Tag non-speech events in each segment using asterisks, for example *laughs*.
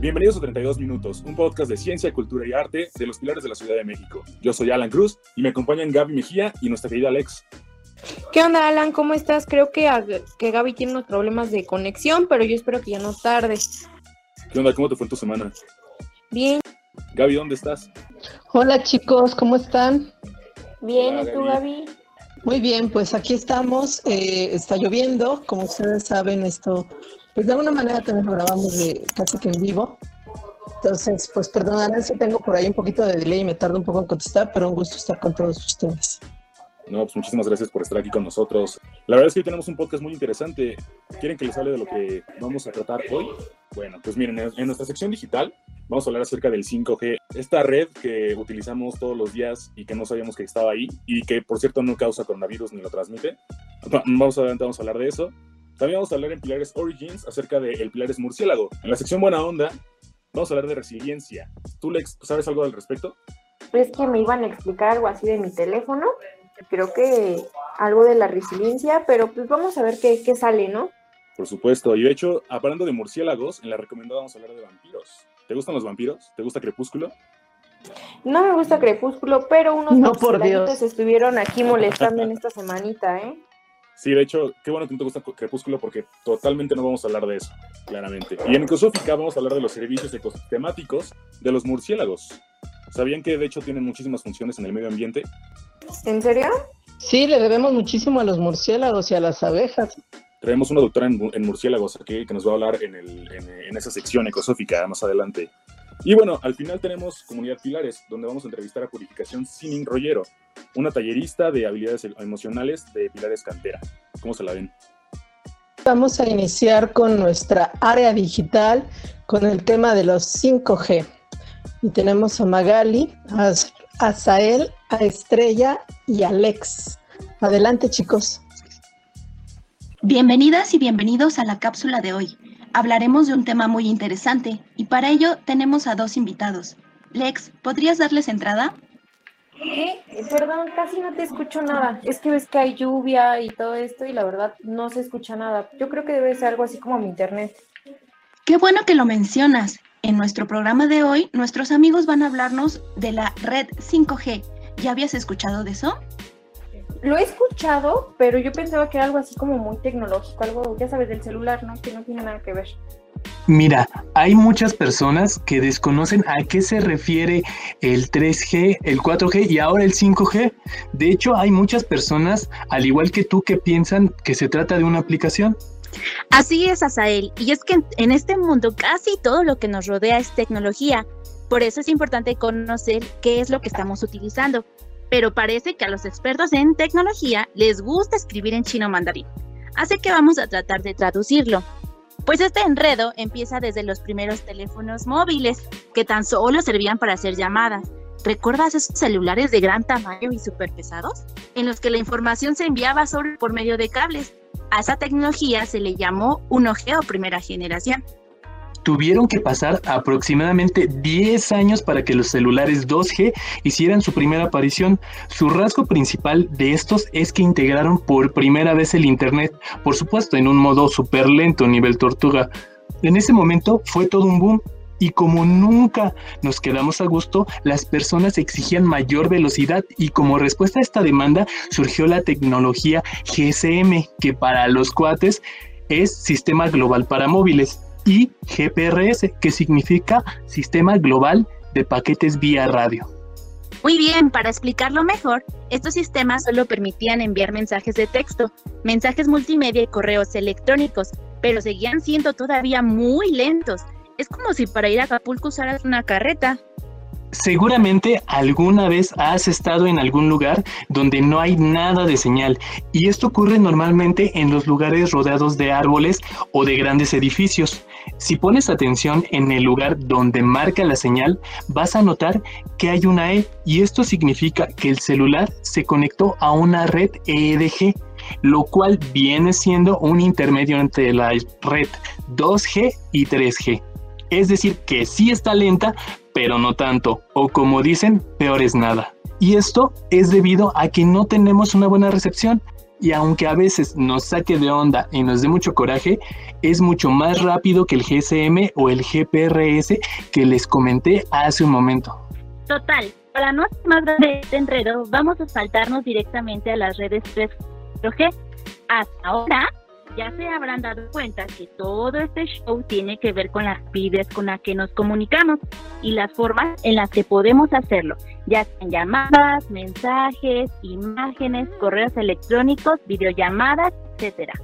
Bienvenidos a 32 Minutos, un podcast de ciencia, cultura y arte de los pilares de la Ciudad de México. Yo soy Alan Cruz y me acompañan Gaby Mejía y nuestra querida Alex. ¿Qué onda, Alan? ¿Cómo estás? Creo que, que Gaby tiene unos problemas de conexión, pero yo espero que ya no tarde. ¿Qué onda? ¿Cómo te fue en tu semana? Bien. Gaby, ¿dónde estás? Hola chicos, ¿cómo están? Bien, ¿y tú, Gaby? Muy bien, pues aquí estamos. Eh, está lloviendo, como ustedes saben, esto pues de alguna manera también lo grabamos casi que en vivo. Entonces, pues perdonarán si tengo por ahí un poquito de delay y me tardo un poco en contestar, pero un gusto estar con todos ustedes. No, pues muchísimas gracias por estar aquí con nosotros. La verdad es que hoy tenemos un podcast muy interesante. ¿Quieren que les hable de lo que vamos a tratar hoy? Bueno, pues miren, en nuestra sección digital vamos a hablar acerca del 5G, esta red que utilizamos todos los días y que no sabíamos que estaba ahí y que por cierto no causa coronavirus ni lo transmite. Vamos a, vamos a hablar de eso. También vamos a hablar en Pilares Origins acerca del Pilares Murciélago. En la sección Buena Onda, vamos a hablar de resiliencia. ¿Tú, Lex, sabes algo al respecto? Es que me iban a explicar algo así de mi teléfono. Creo que algo de la resiliencia, pero pues vamos a ver qué, qué sale, ¿no? Por supuesto. Y de hecho, hablando de murciélagos, en la recomendada vamos a hablar de vampiros. ¿Te gustan los vampiros? ¿Te gusta Crepúsculo? No me gusta Crepúsculo, pero unos no, por Dios. estuvieron aquí molestando en esta semanita, ¿eh? Sí, de hecho, qué bueno que no te gusta Crepúsculo porque totalmente no vamos a hablar de eso, claramente. Y en Ecosófica vamos a hablar de los servicios ecosistemáticos de los murciélagos. ¿Sabían que de hecho tienen muchísimas funciones en el medio ambiente? ¿En serio? Sí, le debemos muchísimo a los murciélagos y a las abejas. Traemos una doctora en, murciélagos aquí que nos va a hablar en, en esa sección ecosófica más adelante. Y bueno, al final tenemos Comunidad Pilares, donde vamos a entrevistar a Purificación Sining Rollero, una tallerista de habilidades emocionales de Pilares Cantera. ¿Cómo se la ven? Vamos a iniciar con nuestra área digital con el tema de los 5G. Y tenemos a Magali, a Azael, a Estrella y a Alex. Adelante, chicos. Bienvenidas y bienvenidos a la cápsula de hoy hablaremos de un tema muy interesante y para ello tenemos a dos invitados. Lex, ¿podrías darles entrada? ¿Qué? Perdón, casi no te escucho nada. Es que ves que hay lluvia y todo esto y la verdad no se escucha nada. Yo creo que debe ser algo así como mi internet. Qué bueno que lo mencionas. En nuestro programa de hoy, nuestros amigos van a hablarnos de la red 5G. ¿Ya habías escuchado de eso? Lo he escuchado, pero yo pensaba que era algo así como muy tecnológico, algo, ya sabes, del celular, ¿no? Que no tiene nada que ver. Mira, hay muchas personas que desconocen a qué se refiere el 3G, el 4G y ahora el 5G. De hecho, hay muchas personas, al igual que tú, que piensan que se trata de una aplicación. Así es, Asael. Y es que en este mundo casi todo lo que nos rodea es tecnología. Por eso es importante conocer qué es lo que estamos utilizando pero parece que a los expertos en tecnología les gusta escribir en chino mandarín. Así que vamos a tratar de traducirlo. Pues este enredo empieza desde los primeros teléfonos móviles, que tan solo servían para hacer llamadas. ¿Recuerdas esos celulares de gran tamaño y súper pesados? En los que la información se enviaba solo por medio de cables. A esa tecnología se le llamó 1G o primera generación tuvieron que pasar aproximadamente 10 años para que los celulares 2G hicieran su primera aparición. Su rasgo principal de estos es que integraron por primera vez el Internet, por supuesto en un modo súper lento, nivel tortuga. En ese momento fue todo un boom. Y como nunca nos quedamos a gusto, las personas exigían mayor velocidad y como respuesta a esta demanda surgió la tecnología GSM, que para los cuates es Sistema Global para Móviles y GPRS, que significa Sistema Global de Paquetes Vía Radio. Muy bien, para explicarlo mejor, estos sistemas solo permitían enviar mensajes de texto, mensajes multimedia y correos electrónicos, pero seguían siendo todavía muy lentos. Es como si para ir a Acapulco usaras una carreta. Seguramente alguna vez has estado en algún lugar donde no hay nada de señal y esto ocurre normalmente en los lugares rodeados de árboles o de grandes edificios. Si pones atención en el lugar donde marca la señal, vas a notar que hay una E y esto significa que el celular se conectó a una red EDG, lo cual viene siendo un intermedio entre la red 2G y 3G. Es decir, que sí está lenta, pero no tanto, o como dicen, peor es nada. Y esto es debido a que no tenemos una buena recepción. Y aunque a veces nos saque de onda y nos dé mucho coraje, es mucho más rápido que el GSM o el GPRS que les comenté hace un momento. Total, para no hacer más grande este enredo, vamos a saltarnos directamente a las redes 3G. Hasta ahora, ya se habrán dado cuenta que todo este show tiene que ver con las rapidez con las que nos comunicamos y las formas en las que podemos hacerlo, ya sean llamadas, mensajes, imágenes, correos electrónicos, videollamadas, etcétera.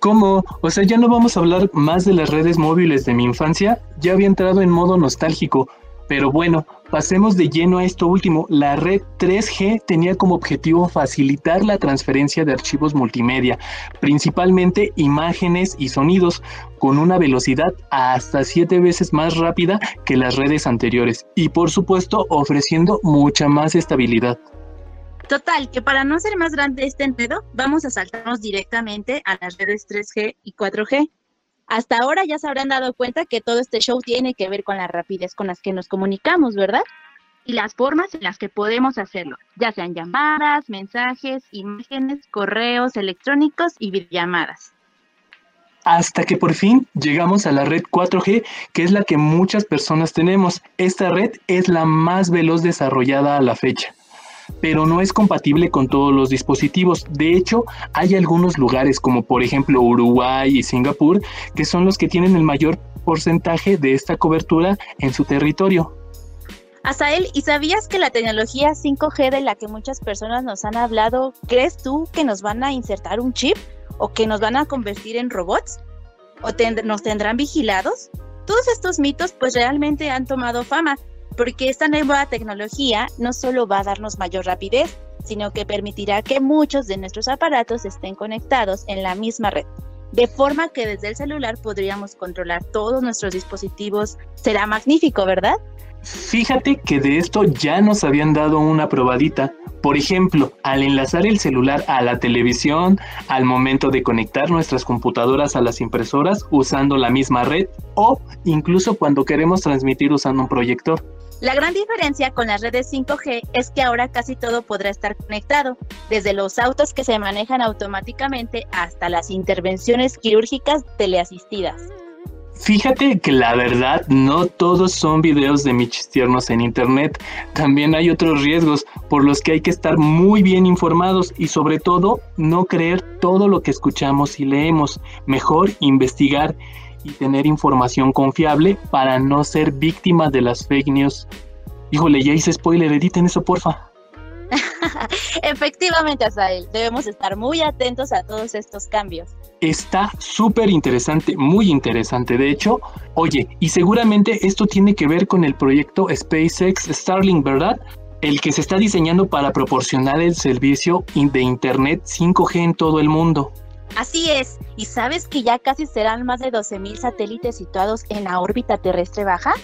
¿Cómo? O sea, ya no vamos a hablar más de las redes móviles de mi infancia. Ya había entrado en modo nostálgico. Pero bueno, pasemos de lleno a esto último. La red 3G tenía como objetivo facilitar la transferencia de archivos multimedia, principalmente imágenes y sonidos, con una velocidad hasta siete veces más rápida que las redes anteriores y por supuesto ofreciendo mucha más estabilidad. Total, que para no ser más grande este enredo, vamos a saltarnos directamente a las redes 3G y 4G. Hasta ahora ya se habrán dado cuenta que todo este show tiene que ver con la rapidez con las que nos comunicamos, ¿verdad? Y las formas en las que podemos hacerlo, ya sean llamadas, mensajes, imágenes, correos electrónicos y videollamadas. Hasta que por fin llegamos a la red 4G, que es la que muchas personas tenemos. Esta red es la más veloz desarrollada a la fecha pero no es compatible con todos los dispositivos. De hecho, hay algunos lugares como por ejemplo Uruguay y Singapur que son los que tienen el mayor porcentaje de esta cobertura en su territorio. Asael, ¿y sabías que la tecnología 5G de la que muchas personas nos han hablado, crees tú que nos van a insertar un chip o que nos van a convertir en robots? ¿O nos tendrán vigilados? Todos estos mitos pues realmente han tomado fama porque esta nueva tecnología no solo va a darnos mayor rapidez, sino que permitirá que muchos de nuestros aparatos estén conectados en la misma red, de forma que desde el celular podríamos controlar todos nuestros dispositivos. Será magnífico, ¿verdad? Fíjate que de esto ya nos habían dado una probadita. Por ejemplo, al enlazar el celular a la televisión, al momento de conectar nuestras computadoras a las impresoras usando la misma red o incluso cuando queremos transmitir usando un proyector. La gran diferencia con las redes 5G es que ahora casi todo podrá estar conectado, desde los autos que se manejan automáticamente hasta las intervenciones quirúrgicas teleasistidas. Fíjate que la verdad no todos son videos de michis tiernos en internet, también hay otros riesgos por los que hay que estar muy bien informados y sobre todo no creer todo lo que escuchamos y leemos, mejor investigar y tener información confiable para no ser víctima de las fake news. Híjole, ya hice spoiler, editen eso, porfa. *laughs* Efectivamente, Asael, debemos estar muy atentos a todos estos cambios. Está súper interesante, muy interesante. De hecho, oye, y seguramente esto tiene que ver con el proyecto SpaceX Starlink, ¿verdad? El que se está diseñando para proporcionar el servicio de Internet 5G en todo el mundo. Así es, ¿y sabes que ya casi serán más de 12.000 satélites situados en la órbita terrestre baja?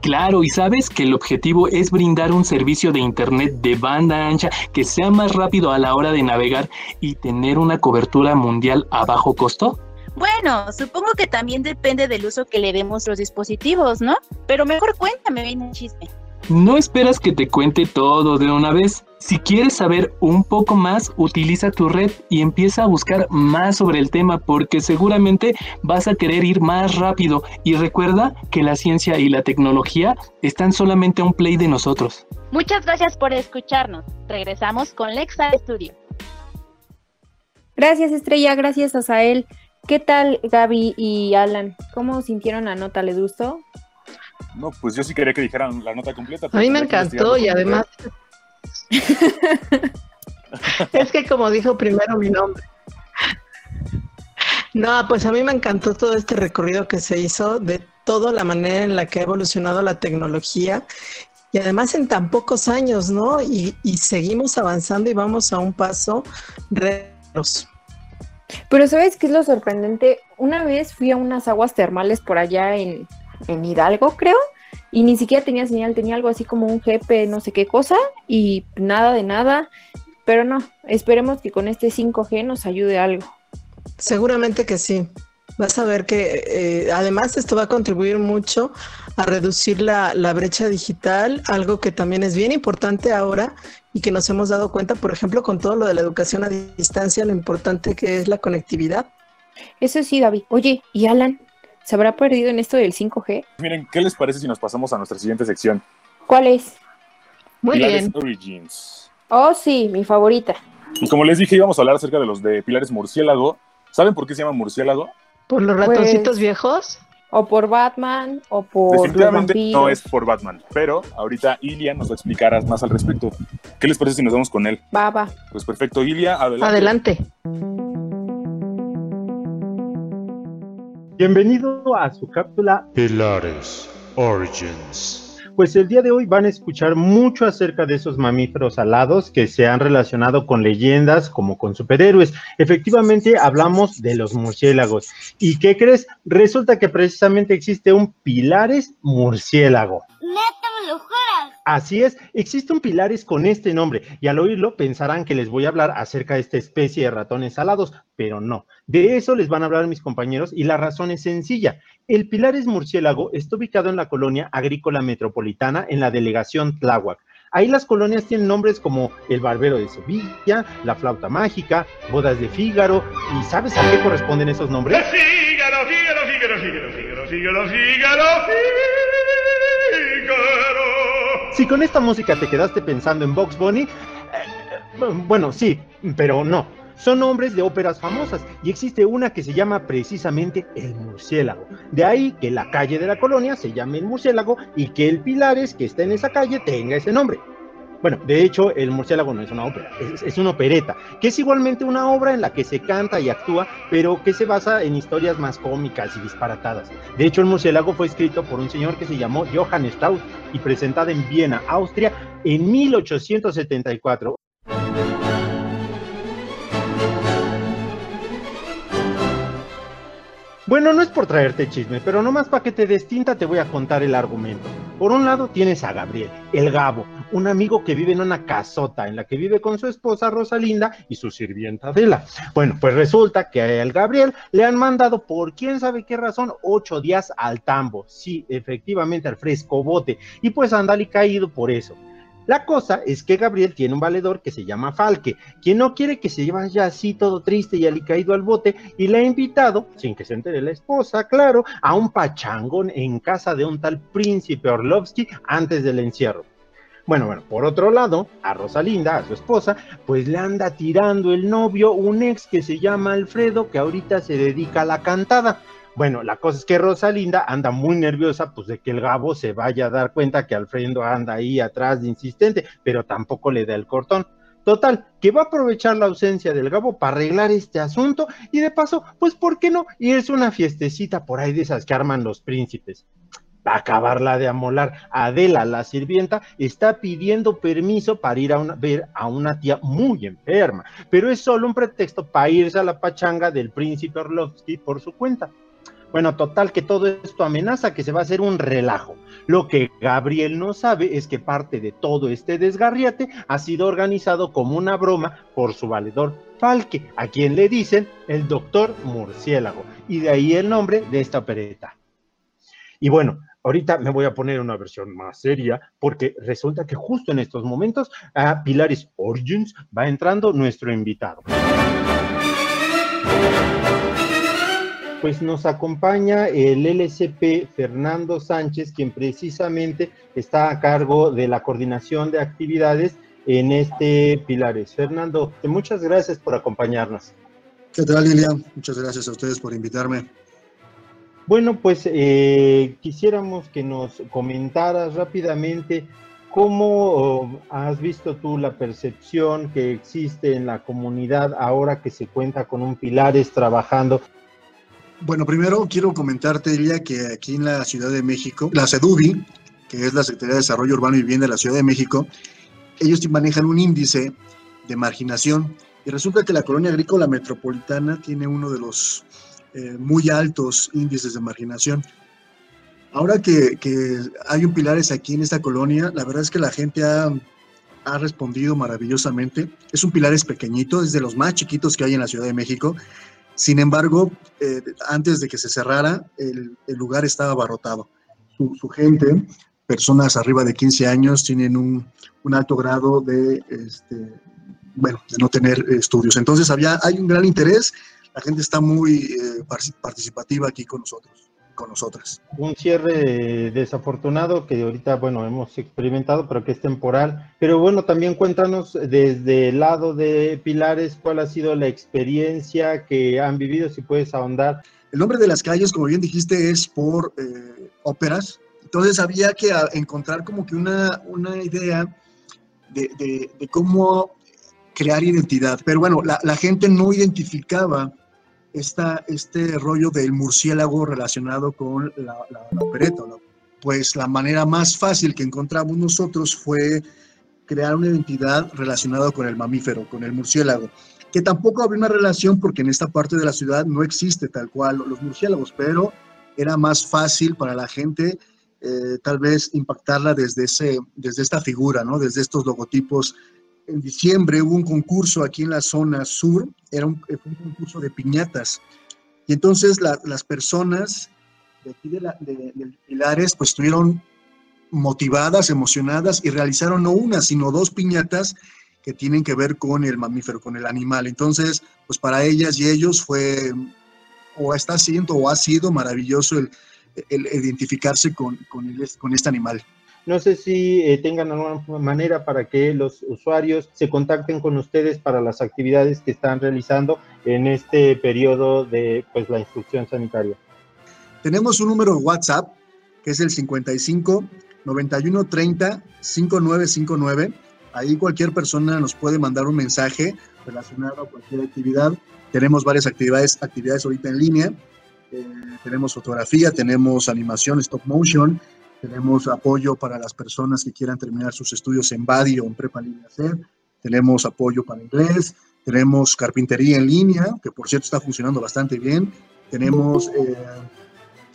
Claro, y sabes que el objetivo es brindar un servicio de Internet de banda ancha que sea más rápido a la hora de navegar y tener una cobertura mundial a bajo costo. Bueno, supongo que también depende del uso que le demos los dispositivos, ¿no? Pero mejor cuéntame bien el chisme. No esperas que te cuente todo de una vez. Si quieres saber un poco más, utiliza tu red y empieza a buscar más sobre el tema porque seguramente vas a querer ir más rápido y recuerda que la ciencia y la tecnología están solamente a un play de nosotros. Muchas gracias por escucharnos. Regresamos con Lexa Studio. Gracias Estrella, gracias Asael. ¿Qué tal Gaby y Alan? ¿Cómo sintieron la nota? ¿Les gustó? No, pues yo sí quería que dijeran la nota completa. A mí me encantó y además... es que como dijo primero mi nombre. No, pues a mí me encantó todo este recorrido que se hizo de toda la manera en la que ha evolucionado la tecnología y además en tan pocos años, ¿no? Y, seguimos avanzando y vamos a un paso retos. Pero ¿sabes qué es lo sorprendente? Una vez fui a unas aguas termales por allá en, en Hidalgo, creo, y ni siquiera tenía señal, tenía algo así como un GP, no sé qué cosa, y nada de nada, pero no, esperemos que con este 5G nos ayude algo. Seguramente que sí. Vas a ver que eh, además esto va a contribuir mucho a reducir la, la brecha digital, algo que también es bien importante ahora y que nos hemos dado cuenta, por ejemplo, con todo lo de la educación a distancia, lo importante que es la conectividad. Eso sí, David. Oye, ¿y Alan? ¿Se habrá perdido en esto del 5G? Miren, ¿qué les parece si nos pasamos a nuestra siguiente sección? ¿Cuál es? Muy Pilares bien. Origins. Oh, sí, mi favorita. Y como les dije, íbamos a hablar acerca de los de pilares murciélago. ¿Saben por qué se llama murciélago? Por los Pues- ratoncitos viejos. O por Batman, o por los Definitivamente vampiros. no es por Batman, pero ahorita Ilia nos va a explicar más al respecto. ¿Qué les parece si nos vamos con él? Va, va. Pues perfecto, Ilia, adelante. Adelante. Bienvenido a su cápsula. Pilares Origins. Pues el día de hoy van a escuchar mucho acerca de esos mamíferos alados que se han relacionado con leyendas como con superhéroes. Efectivamente hablamos de los murciélagos. ¿Y qué crees? Resulta que precisamente existe un Pilares murciélago. Neta, Así es, existe un pilares con este nombre y al oírlo pensarán que les voy a hablar acerca de esta especie de ratones alados, pero no. De eso les van a hablar mis compañeros y la razón es sencilla. El pilares murciélago está ubicado en la colonia agrícola metropolitana en la delegación Tláhuac. Ahí las colonias tienen nombres como el Barbero de Sevilla, la Flauta Mágica, Bodas de Fígaro, ¿y sabes a qué corresponden esos nombres? Fígaro, Fígaro, Fígaro, Fígaro, Fígaro, Fígaro, Fígaro, Fígaro. Si con esta música te quedaste pensando en Box Bunny, eh, eh, bueno, sí, pero no. Son nombres de óperas famosas y existe una que se llama precisamente El Murciélago. De ahí que la calle de la colonia se llame El Murciélago y que el Pilares que está en esa calle tenga ese nombre. Bueno, de hecho, El Murciélago no es una ópera, es, una opereta, que es igualmente una obra en la que se canta y actúa, pero que se basa en historias más cómicas y disparatadas. De hecho, El Murciélago fue escrito por un señor que se llamó Johann Strauss y presentada en Viena, Austria, en 1874. Bueno, no es por traerte chisme, pero nomás para que te des tinta te voy a contar el argumento. Por un lado tienes a Gabriel, el Gabo, un amigo que vive en una casota en la que vive con su esposa Rosalinda y su sirvienta Adela. Bueno, pues resulta que al Gabriel le han mandado por quién sabe qué razón ocho días al tambo. Sí, efectivamente al fresco bote. Y pues anda caído por eso. La cosa es que Gabriel tiene un valedor que se llama Falque, quien no quiere que se vaya así todo triste y alicaído al bote, y le ha invitado, sin que se entere la esposa, claro, a un pachangón en casa de un tal príncipe Orlovsky antes del encierro. Bueno, bueno, por otro lado, a Rosalinda, a su esposa, pues le anda tirando el novio, un ex que se llama Alfredo, que ahorita se dedica a la cantada. Bueno, la cosa es que Rosalinda anda muy nerviosa, pues de que el Gabo se vaya a dar cuenta que Alfredo anda ahí atrás de insistente, pero tampoco le da el cortón. Total, que va a aprovechar la ausencia del Gabo para arreglar este asunto y de paso, pues, ¿por qué no? irse a una fiestecita por ahí de esas que arman los príncipes. Para acabarla de amolar, Adela, la sirvienta, está pidiendo permiso para ir a ver a una tía muy enferma, pero es solo un pretexto para irse a la pachanga del príncipe Orlovsky por su cuenta. Bueno, total que todo esto amenaza que se va a hacer un relajo. Lo que Gabriel no sabe es que parte de todo este desgarriate ha sido organizado como una broma por su valedor Falque, a quien le dicen el doctor murciélago, y de ahí el nombre de esta opereta. Y bueno, ahorita me voy a poner una versión más seria, porque resulta que justo en estos momentos a Pilares Origins va entrando nuestro invitado. Pues nos acompaña el LCP Fernando Sánchez, quien precisamente está a cargo de la coordinación de actividades en este Pilares. Fernando, muchas gracias por acompañarnos. ¿Qué tal, Lilian? Muchas gracias a ustedes por invitarme. Bueno, pues eh, quisiéramos que nos comentaras rápidamente cómo oh, has visto tú la percepción que existe en la comunidad ahora que se cuenta con un Pilares trabajando. Bueno, primero quiero comentarte, Lilia, que aquí en la Ciudad de México, la CEDUBI, que es la Secretaría de Desarrollo Urbano y Vivienda de la Ciudad de México, ellos manejan un índice de marginación y resulta que la colonia agrícola metropolitana tiene uno de los eh, muy altos índices de marginación. Ahora que, que, hay un Pilares aquí en esta colonia, la verdad es que la gente ha, ha respondido maravillosamente. Es un Pilares pequeñito, es de los más chiquitos que hay en la Ciudad de México. Sin embargo, eh, antes de que se cerrara, el, lugar estaba abarrotado. Su, su gente personas arriba de 15 años tienen un, un alto grado de, este, bueno, de no tener estudios. Entonces había, hay un gran interés, la gente está muy eh, participativa aquí con nosotros, con nosotras. Un cierre desafortunado que ahorita, bueno, hemos experimentado, pero que es temporal. Pero bueno, también cuéntanos desde el lado de Pilares, cuál ha sido la experiencia que han vivido, si puedes ahondar. El nombre de las calles, como bien dijiste, es por eh, óperas. Entonces había que encontrar como que una, una idea de, de, de cómo crear identidad. Pero bueno, la, la gente no identificaba esta, este rollo del murciélago relacionado con la, la, la opereta. Pues la manera más fácil que encontramos nosotros fue crear una identidad relacionada con el mamífero, con el murciélago, que tampoco había una relación porque en esta parte de la ciudad no existe tal cual los murciélagos, pero era más fácil para la gente eh, tal vez impactarla desde, ese, desde esta figura, ¿no? desde estos logotipos en diciembre hubo un concurso aquí en la zona sur, era un, concurso de piñatas. Y entonces la, las personas de aquí de, la, de, de, Pilares pues estuvieron motivadas, emocionadas y realizaron no una, sino dos piñatas que tienen que ver con el mamífero, con el animal. Entonces, pues para ellas y ellos fue, o está siendo, o ha sido maravilloso el, identificarse con, con este animal. No sé si eh, tengan alguna manera para que los usuarios se contacten con ustedes para las actividades que están realizando en este periodo de pues, la instrucción sanitaria. Tenemos un número de WhatsApp que es el 55 91 30 5959. Ahí cualquier persona nos puede mandar un mensaje relacionado a cualquier actividad. Tenemos varias actividades, actividades ahorita en línea. Eh, tenemos fotografía, tenemos animación, stop motion, tenemos apoyo para las personas que quieran terminar sus estudios en BADI o en Prepa Libre Hacer, tenemos apoyo para inglés, tenemos carpintería en línea, que por cierto está funcionando bastante bien, tenemos eh,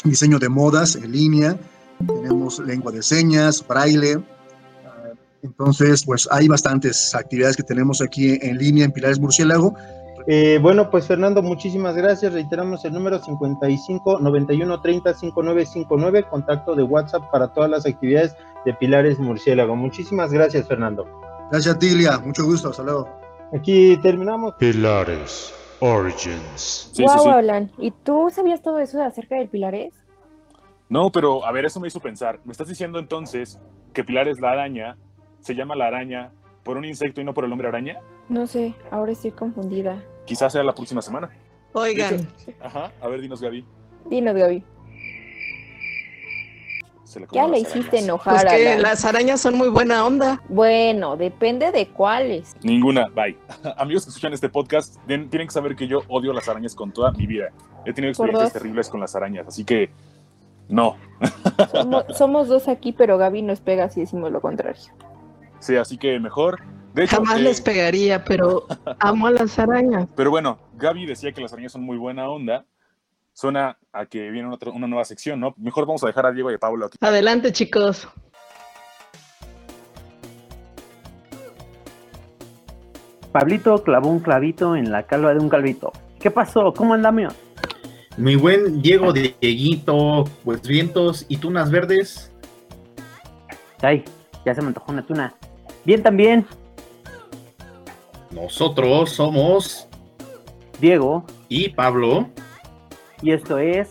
diseño de modas en línea, tenemos lengua de señas, braille, entonces pues hay bastantes actividades que tenemos aquí en línea en Pilares Murciélago, eh, bueno, pues Fernando, muchísimas gracias. Reiteramos el número 55 91 30 5959, contacto de WhatsApp para todas las actividades de Pilares Murciélago. Muchísimas gracias, Fernando. Gracias, Tilia. Mucho gusto. Hasta luego. Aquí terminamos. Pilares Origins. Sí, wow, sí, sí. Alan. ¿Y tú sabías todo eso acerca del Pilares? No, pero a ver, eso me hizo pensar. ¿Me estás diciendo entonces que Pilares la araña se llama la araña por un insecto y no por el hombre araña? No sé, ahora estoy confundida. Quizás sea la próxima semana. Oigan. Hecho, ajá, a ver, dinos, Gaby. Dinos, Gaby. ya le hiciste arañas. enojar pues que a la... las arañas son muy buena onda. Bueno, depende de cuáles. Ninguna, bye. *laughs* Amigos que escuchan este podcast, tienen que saber que yo odio las arañas con toda mi vida. He tenido experiencias terribles con las arañas, así que no. Somos, somos dos aquí, pero Gaby nos pega si decimos lo contrario. Sí, así que mejor de hecho, Jamás eh, les pegaría, pero *laughs* amo a las arañas. Pero bueno, Gaby decía que las arañas son muy buena onda. Suena a que viene otra, una nueva sección, ¿no? Mejor vamos a dejar a Diego y a Pablo aquí. Adelante, chicos. Pablito clavó un clavito en la calva de un calvito. ¿Qué pasó? ¿Cómo andamos? Mi buen Diego Dieguito, pues vientos y tunas verdes. Ay, ya se me antojó una tuna. Bien también. Nosotros somos Diego y Pablo. Y esto es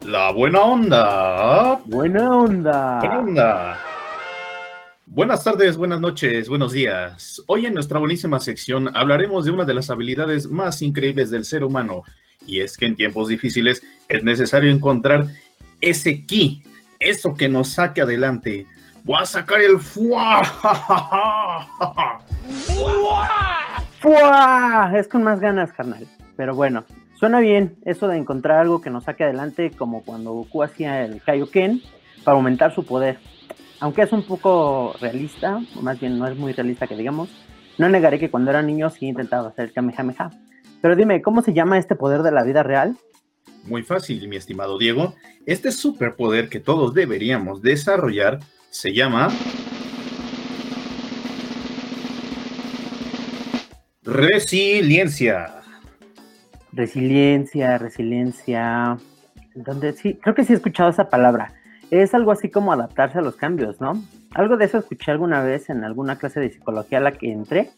La Buena Onda. Buena Onda. Buena Onda. Buenas tardes, buenas noches, buenos días. Hoy en nuestra buenísima sección hablaremos de una de las habilidades más increíbles del ser humano. Y es que en tiempos difíciles es necesario encontrar ese ki, eso que nos saque adelante. Voy a sacar el fuá. Es con más ganas, carnal. Pero bueno, suena bien eso de encontrar algo que nos saque adelante, como cuando Goku hacía el Kaioken para aumentar su poder. Aunque es un poco realista, o más bien no es muy realista que digamos, no negaré que cuando era niño sí intentaba hacer el Kamehameha. Pero dime, ¿cómo se llama este poder de la vida real? Muy fácil, mi estimado Diego. Este superpoder que todos deberíamos desarrollar se llama Resiliencia. Resiliencia, resiliencia. Donde sí, creo que sí he escuchado esa palabra. es algo así como adaptarse a los cambios, ¿no? Algo de eso escuché alguna vez en alguna clase de psicología a la que entré.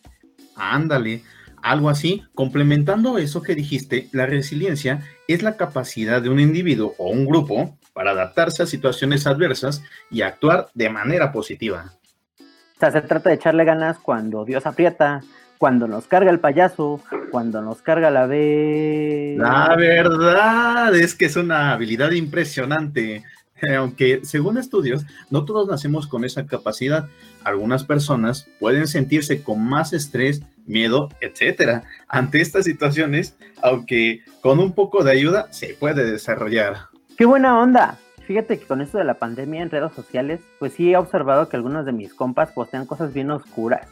Ándale, algo así. Complementando eso que dijiste, la resiliencia es la capacidad de un individuo o un grupo para adaptarse a situaciones adversas y actuar de manera positiva. O sea, se trata de echarle ganas cuando Dios aprieta, cuando nos carga el payaso, cuando nos carga la B. La verdad es que es una habilidad impresionante. *laughs* Aunque según estudios, no todos nacemos con esa capacidad. Algunas personas pueden sentirse con más estrés, miedo, etcétera, ante estas situaciones, aunque con un poco de ayuda se puede desarrollar. ¡Qué buena onda! Fíjate que con esto de la pandemia en redes sociales, pues sí he observado que algunos de mis compas postean cosas bien oscuras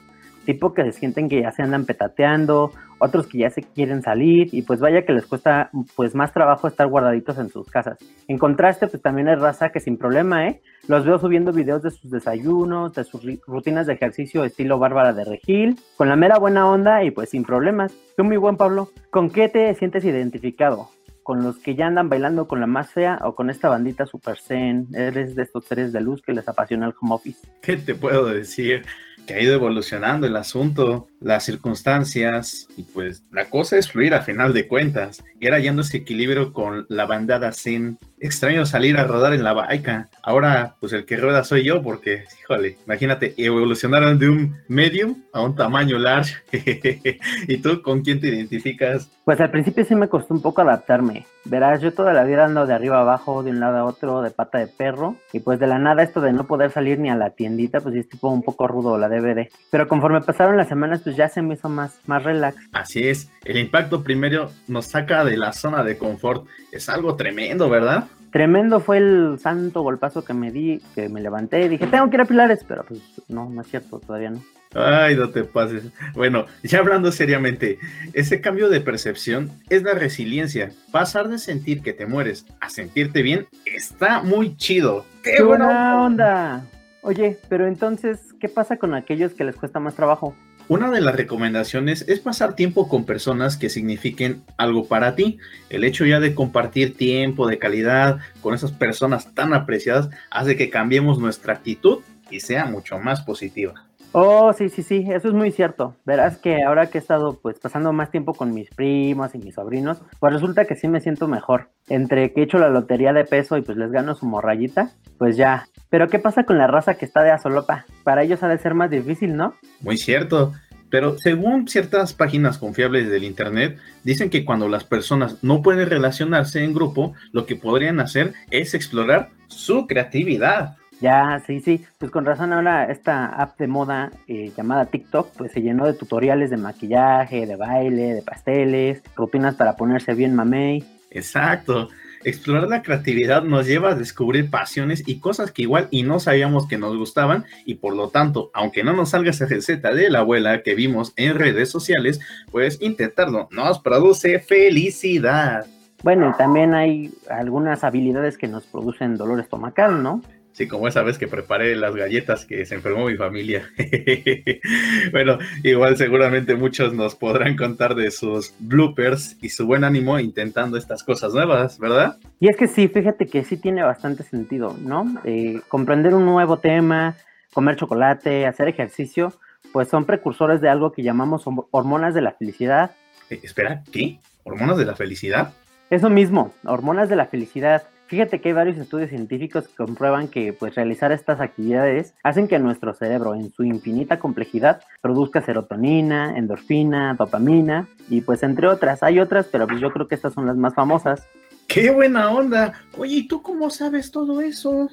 tipo que se sienten que ya se andan petateando, otros que ya se quieren salir y pues vaya que les cuesta pues más trabajo estar guardaditos en sus casas. En contraste, pues también hay raza que sin problema, ¿eh? Los veo subiendo videos de sus desayunos, de sus rutinas de ejercicio estilo Bárbara de Regil, con la mera buena onda y pues sin problemas. Tú, muy buen Pablo, ¿con qué te sientes identificado? ¿Con los que ya andan bailando con la más fea o con esta bandita super zen? ¿Eres de estos seres de luz que les apasiona el home office? ¿Qué te puedo decir? Que ha ido evolucionando el asunto, las circunstancias, y pues la cosa es fluir a final de cuentas. Era hallando ese equilibrio con la bandada Zen. Extraño salir a rodar en la baica. Ahora, pues el que rueda soy yo, porque, híjole, imagínate, evolucionaron de un medium a un tamaño large. *laughs* ¿Y tú con quién te identificas? Pues al principio sí me costó un poco adaptarme. Verás, yo toda la vida ando de arriba abajo, de un lado a otro, de pata de perro. Y pues de la nada esto de no poder salir ni a la tiendita, pues es tipo un poco rudo la DVD. Pero conforme pasaron las semanas, pues ya se me hizo más, más relax. Así es, el impacto primero nos saca de la zona de confort. Es algo tremendo, ¿verdad? Tremendo fue el santo golpazo que me di, que me levanté y dije, tengo que ir a Pilares, pero pues no, no es cierto, todavía no. Ay, no te pases. Bueno, ya hablando seriamente, ese cambio de percepción es la resiliencia. Pasar de sentir que te mueres a sentirte bien está muy chido. ¡Qué, buena onda! Oye, pero entonces, ¿qué pasa con aquellos que les cuesta más trabajo? Una de las recomendaciones es pasar tiempo con personas que signifiquen algo para ti. El hecho ya de compartir tiempo de calidad con esas personas tan apreciadas hace que cambiemos nuestra actitud y sea mucho más positiva. Oh, sí, sí, sí, eso es muy cierto. Verás que ahora que he estado pues pasando más tiempo con mis primos y mis sobrinos, pues resulta que sí me siento mejor. Entre que he hecho la lotería de peso y pues les gano su morrayita, pues ya. Pero ¿qué pasa con la raza que está de azolopa? Para ellos ha de ser más difícil, ¿no? Muy cierto. Pero según ciertas páginas confiables del Internet, dicen que cuando las personas no pueden relacionarse en grupo, lo que podrían hacer es explorar su creatividad. Ya, sí, sí, pues con razón ahora esta app de moda eh, llamada TikTok, pues se llenó de tutoriales de maquillaje, de baile, de pasteles, rutinas para ponerse bien mamey. Exacto. Explorar la creatividad nos lleva a descubrir pasiones y cosas que igual y no sabíamos que nos gustaban y por lo tanto, aunque no nos salga esa receta de la abuela que vimos en redes sociales, pues intentarlo nos produce felicidad. Bueno, y también hay algunas habilidades que nos producen dolor estomacal, ¿no? Sí, como esa vez que preparé las galletas que se enfermó mi familia. *laughs* bueno, igual seguramente muchos nos podrán contar de sus bloopers y su buen ánimo intentando estas cosas nuevas, ¿verdad? Y es que sí, fíjate que sí tiene bastante sentido, ¿no? Eh, comprender un nuevo tema, comer chocolate, hacer ejercicio, pues son precursores de algo que llamamos hormonas de la felicidad. Eh, espera, ¿qué? ¿Hormonas de la felicidad? Eso mismo, hormonas de la felicidad. Fíjate que hay varios estudios científicos que comprueban que pues realizar estas actividades hacen que nuestro cerebro en su infinita complejidad produzca serotonina, endorfina, dopamina y pues entre otras. Hay otras, pero pues yo creo que estas son las más famosas. ¡Qué buena onda! Oye, ¿y tú cómo sabes todo eso?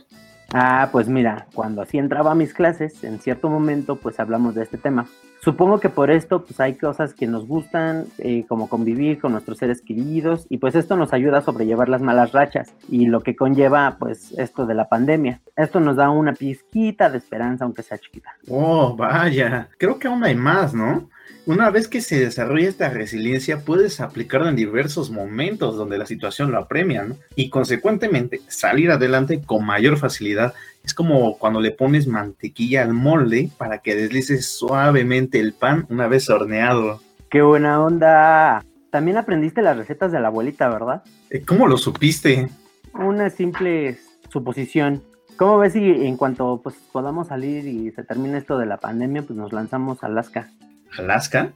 Ah, pues mira, cuando así entraba a mis clases, en cierto momento pues hablamos de este tema. Supongo que por esto pues hay cosas que nos gustan, eh, como convivir con nuestros seres queridos y pues esto nos ayuda a sobrellevar las malas rachas y lo que conlleva pues esto de la pandemia. Esto nos da una pizquita de esperanza aunque sea chiquita. Oh, vaya, creo que aún hay más, ¿no? Una vez que se desarrolla esta resiliencia, puedes aplicarla en diversos momentos donde la situación lo apremia, ¿no? Y consecuentemente salir adelante con mayor facilidad. Es como cuando le pones mantequilla al molde para que deslices suavemente el pan una vez horneado. ¡Qué buena onda! También aprendiste las recetas de la abuelita, ¿verdad? Eh, ¿Cómo lo supiste? Una simple suposición. ¿Cómo ves si en cuanto pues podamos salir y se termine esto de la pandemia, pues nos lanzamos a Alaska? ¿Alaska?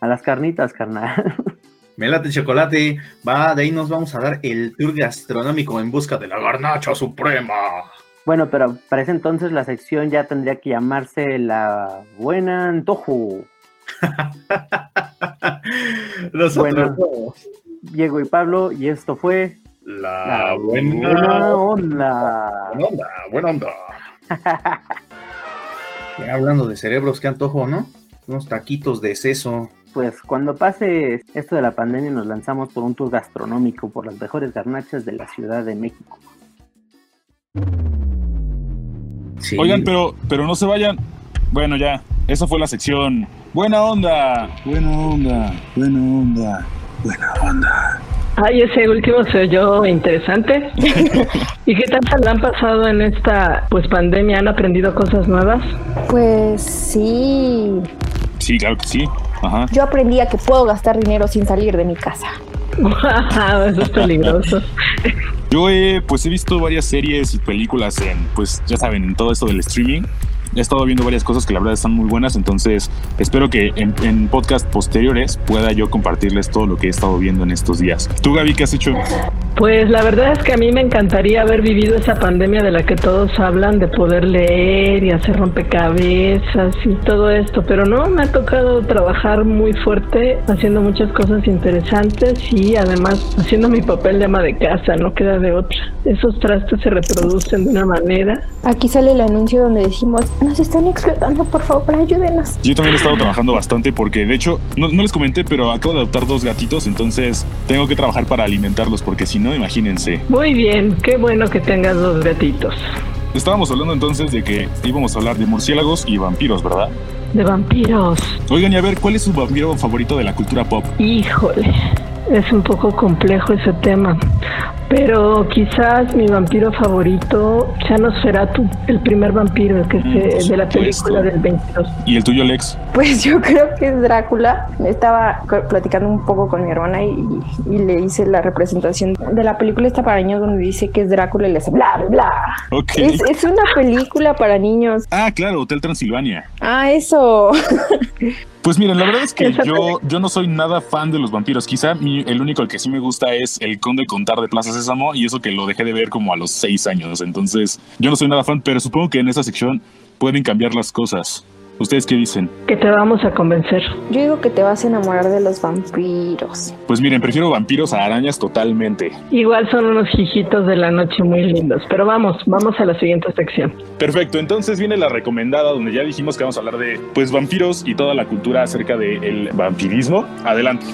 A las carnitas, carnal. *laughs* Melate chocolate, va, de ahí nos vamos a dar el tour gastronómico en busca de la garnacha suprema. Bueno, pero para ese entonces la sección ya tendría que llamarse La Buena Antojo. *laughs* Nosotros Bueno. Diego y Pablo, y esto fue La, La buena, Buena Onda. buena onda, buena onda. *laughs* Ya hablando de cerebros, qué antojo, ¿no? Unos taquitos de seso. Pues cuando pase esto de la pandemia nos lanzamos por un tour gastronómico por las mejores garnachas de la Ciudad de México. Sí. Oigan, pero, pero no se vayan. Bueno, ya, esa fue la sección. Buena onda. Buena onda. Buena onda. Buena onda. Ay, ese último se oyó interesante. *laughs* ¿Y qué tal la han pasado en esta pues pandemia? ¿Han aprendido cosas nuevas? Pues sí. Sí, claro que sí. Ajá. Yo aprendí a que puedo gastar dinero sin salir de mi casa. Eso es peligroso. Yo he, pues he visto varias series y películas en, pues ya saben, en todo esto del streaming. He estado viendo varias cosas que la verdad están muy buenas, entonces espero que en, en podcast posteriores pueda yo compartirles todo lo que he estado viendo en estos días. ¿Tú, Gaby, qué has hecho? Pues la verdad es que a mí me encantaría haber vivido esa pandemia de la que todos hablan, de poder leer y hacer rompecabezas y todo esto, pero no, me ha tocado trabajar muy fuerte, haciendo muchas cosas interesantes y además haciendo mi papel de ama de casa, no queda de otra. Esos trastes se reproducen de una manera. Aquí sale el anuncio donde decimos, nos están explotando, por favor, ayúdenos. Yo también he estado trabajando bastante porque, de hecho, no, no les comenté, pero acabo de adoptar dos gatitos, entonces tengo que trabajar para alimentarlos porque si no, imagínense. Muy bien, qué bueno que tengas dos gatitos. Estábamos hablando entonces de que íbamos a hablar de murciélagos y vampiros, ¿verdad? De vampiros. Oigan, y a ver, ¿cuál es su vampiro favorito de la cultura pop? Híjole, es un poco complejo ese tema. Pero quizás mi vampiro favorito sea Nosferatu, el primer vampiro el que Mm, se, de la película del 22. ¿Y el tuyo, Lex? Pues yo creo que es Drácula. Estaba platicando un poco con mi hermana y, y le hice la representación de la película esta para niños donde dice que es Drácula y le hace bla, bla, bla. Ok. Es, es una película para niños. Ah, claro, Hotel Transilvania. Ah, eso. *laughs* Pues miren, la verdad es que yo, yo no soy nada fan de los vampiros. Quizá mi- el único que sí me gusta es el Conde Contar de Plaza Sésamo y eso que lo dejé de ver como a los seis años. Entonces, yo no soy nada fan, pero supongo que en esa sección pueden cambiar las cosas. ¿Ustedes qué dicen? Que te vamos a convencer. Yo digo que te vas a enamorar de los vampiros. Pues miren, prefiero vampiros a arañas totalmente. Igual son unos hijitos de la noche muy lindos. Pero vamos, vamos a la siguiente sección. Perfecto, entonces viene la recomendada donde ya dijimos que vamos a hablar de pues vampiros y toda la cultura acerca del vampirismo. Adelante.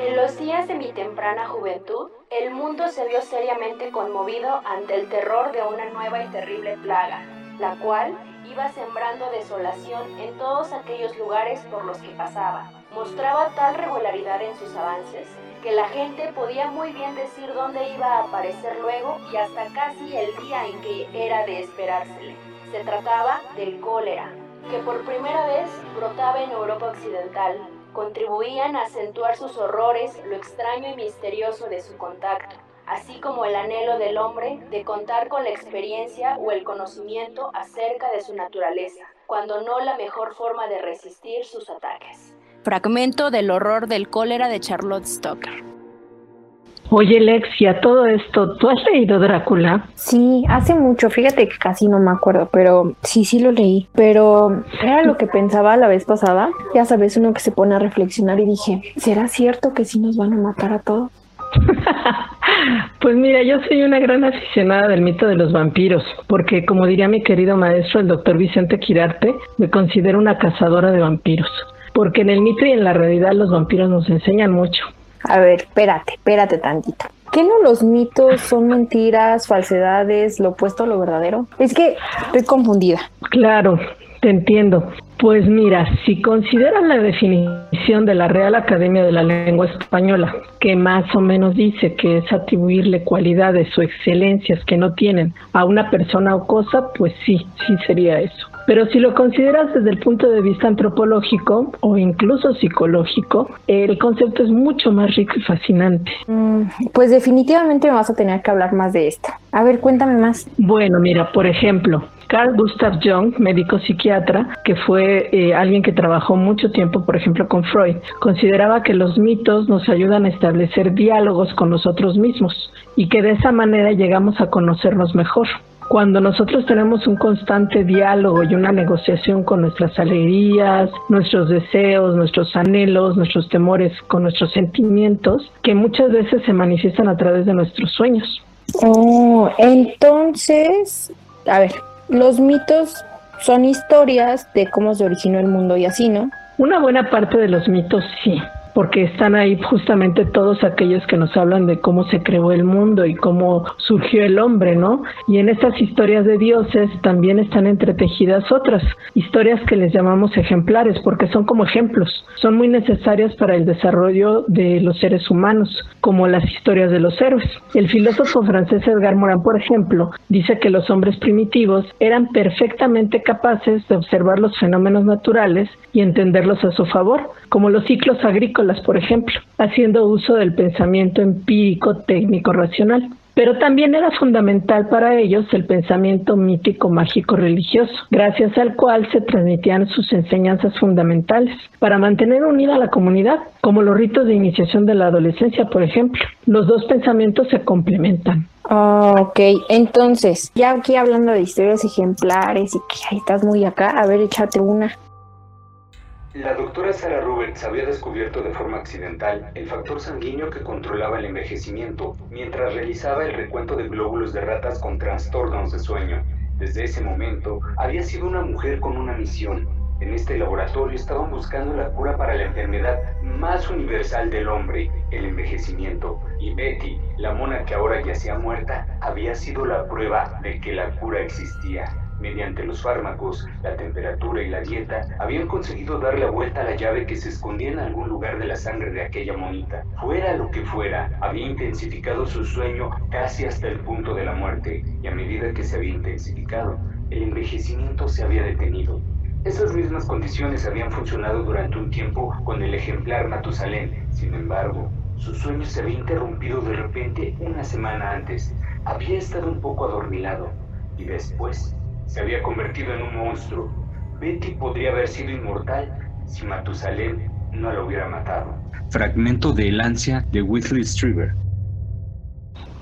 En los días de mi temprana juventud, el mundo se vio seriamente conmovido ante el terror de una nueva y terrible plaga, la cual iba sembrando desolación en todos aquellos lugares por los que pasaba. Mostraba tal regularidad en sus avances que la gente podía muy bien decir dónde iba a aparecer luego y hasta casi el día en que era de esperársele. Se trataba del cólera, que por primera vez brotaba en Europa Occidental. Contribuían a acentuar sus horrores lo extraño y misterioso de su contacto, así como el anhelo del hombre de contar con la experiencia o el conocimiento acerca de su naturaleza, cuando no la mejor forma de resistir sus ataques. Fragmento del horror del cólera de Charlotte Stoker. Oye, Lex, y a todo esto, ¿tú has leído Drácula? Sí, hace mucho, fíjate que casi no me acuerdo, pero sí, sí lo leí. Pero era lo que pensaba la vez pasada. Ya sabes, uno que se pone a reflexionar y dije, ¿será cierto que sí nos van a matar a todos? *laughs* Pues mira, yo soy una gran aficionada del mito de los vampiros, porque como diría mi querido maestro, el doctor Vicente Quirarte, me considero una cazadora de vampiros. Porque en el mito y en la realidad los vampiros nos enseñan mucho. A ver, espérate, espérate tantito. ¿Qué no los mitos son mentiras, falsedades, lo opuesto a lo verdadero? Es que estoy confundida. Claro, te entiendo. Pues mira, si consideras la definición de la Real Academia de la Lengua Española, que más o menos dice que es atribuirle cualidades o excelencias que no tienen a una persona o cosa, pues sí, sí sería eso. Pero si lo consideras desde el punto de vista antropológico o incluso psicológico, el concepto es mucho más rico y fascinante. Mm, pues definitivamente me vas a tener que hablar más de esto. A ver, cuéntame más. Bueno, mira, por ejemplo, Carl Gustav Jung, médico psiquiatra, que fue eh, alguien que trabajó mucho tiempo, por ejemplo, con Freud, consideraba que los mitos nos ayudan a establecer diálogos con nosotros mismos y que de esa manera llegamos a conocernos mejor. Cuando nosotros tenemos un constante diálogo y una negociación con nuestras alegrías, nuestros deseos, nuestros anhelos, nuestros temores, con nuestros sentimientos, que muchas veces se manifiestan a través de nuestros sueños. Oh, entonces, a ver, los mitos son historias de cómo se originó el mundo y así, ¿no? Una buena parte de los mitos sí, porque están ahí justamente todos aquellos que nos hablan de cómo se creó el mundo y cómo surgió el hombre, ¿no? Y en estas historias de dioses también están entretejidas otras historias que les llamamos ejemplares, porque son como ejemplos, son muy necesarias para el desarrollo de los seres humanos, como las historias de los héroes. El filósofo francés Edgar Morin, por ejemplo, dice que los hombres primitivos eran perfectamente capaces de observar los fenómenos naturales y entenderlos a su favor, como los ciclos agrícolas, por ejemplo, haciendo uso del pensamiento empírico, técnico, racional. Pero también era fundamental para ellos el pensamiento mítico, mágico, religioso, gracias al cual se transmitían sus enseñanzas fundamentales para mantener unida a la comunidad, como los ritos de iniciación de la adolescencia, por ejemplo. Los dos pensamientos se complementan. ok, entonces, ya aquí hablando de historias ejemplares y que ahí estás muy acá, a ver, échate una. La doctora Sarah Roberts había descubierto de forma accidental el factor sanguíneo que controlaba el envejecimiento mientras realizaba el recuento de glóbulos de ratas con trastornos de sueño. Desde ese momento, había sido una mujer con una misión. En este laboratorio estaban buscando la cura para la enfermedad más universal del hombre, el envejecimiento. Y Betty, la mona que ahora yacía muerta, había sido la prueba de que la cura existía. Mediante los fármacos, la temperatura y la dieta, habían conseguido dar la vuelta a la llave que se escondía en algún lugar de la sangre de aquella monita. Fuera lo que fuera, había intensificado su sueño casi hasta el punto de la muerte, y a medida que se había intensificado, el envejecimiento se había detenido. Esas mismas condiciones habían funcionado durante un tiempo con el ejemplar Matusalén. Sin embargo, su sueño se había interrumpido de repente una semana antes. Había estado un poco adormilado y después se había convertido en un monstruo. Betty podría haber sido inmortal si Matusalén no la hubiera matado. Fragmento de El ansia de Whitley Strieber.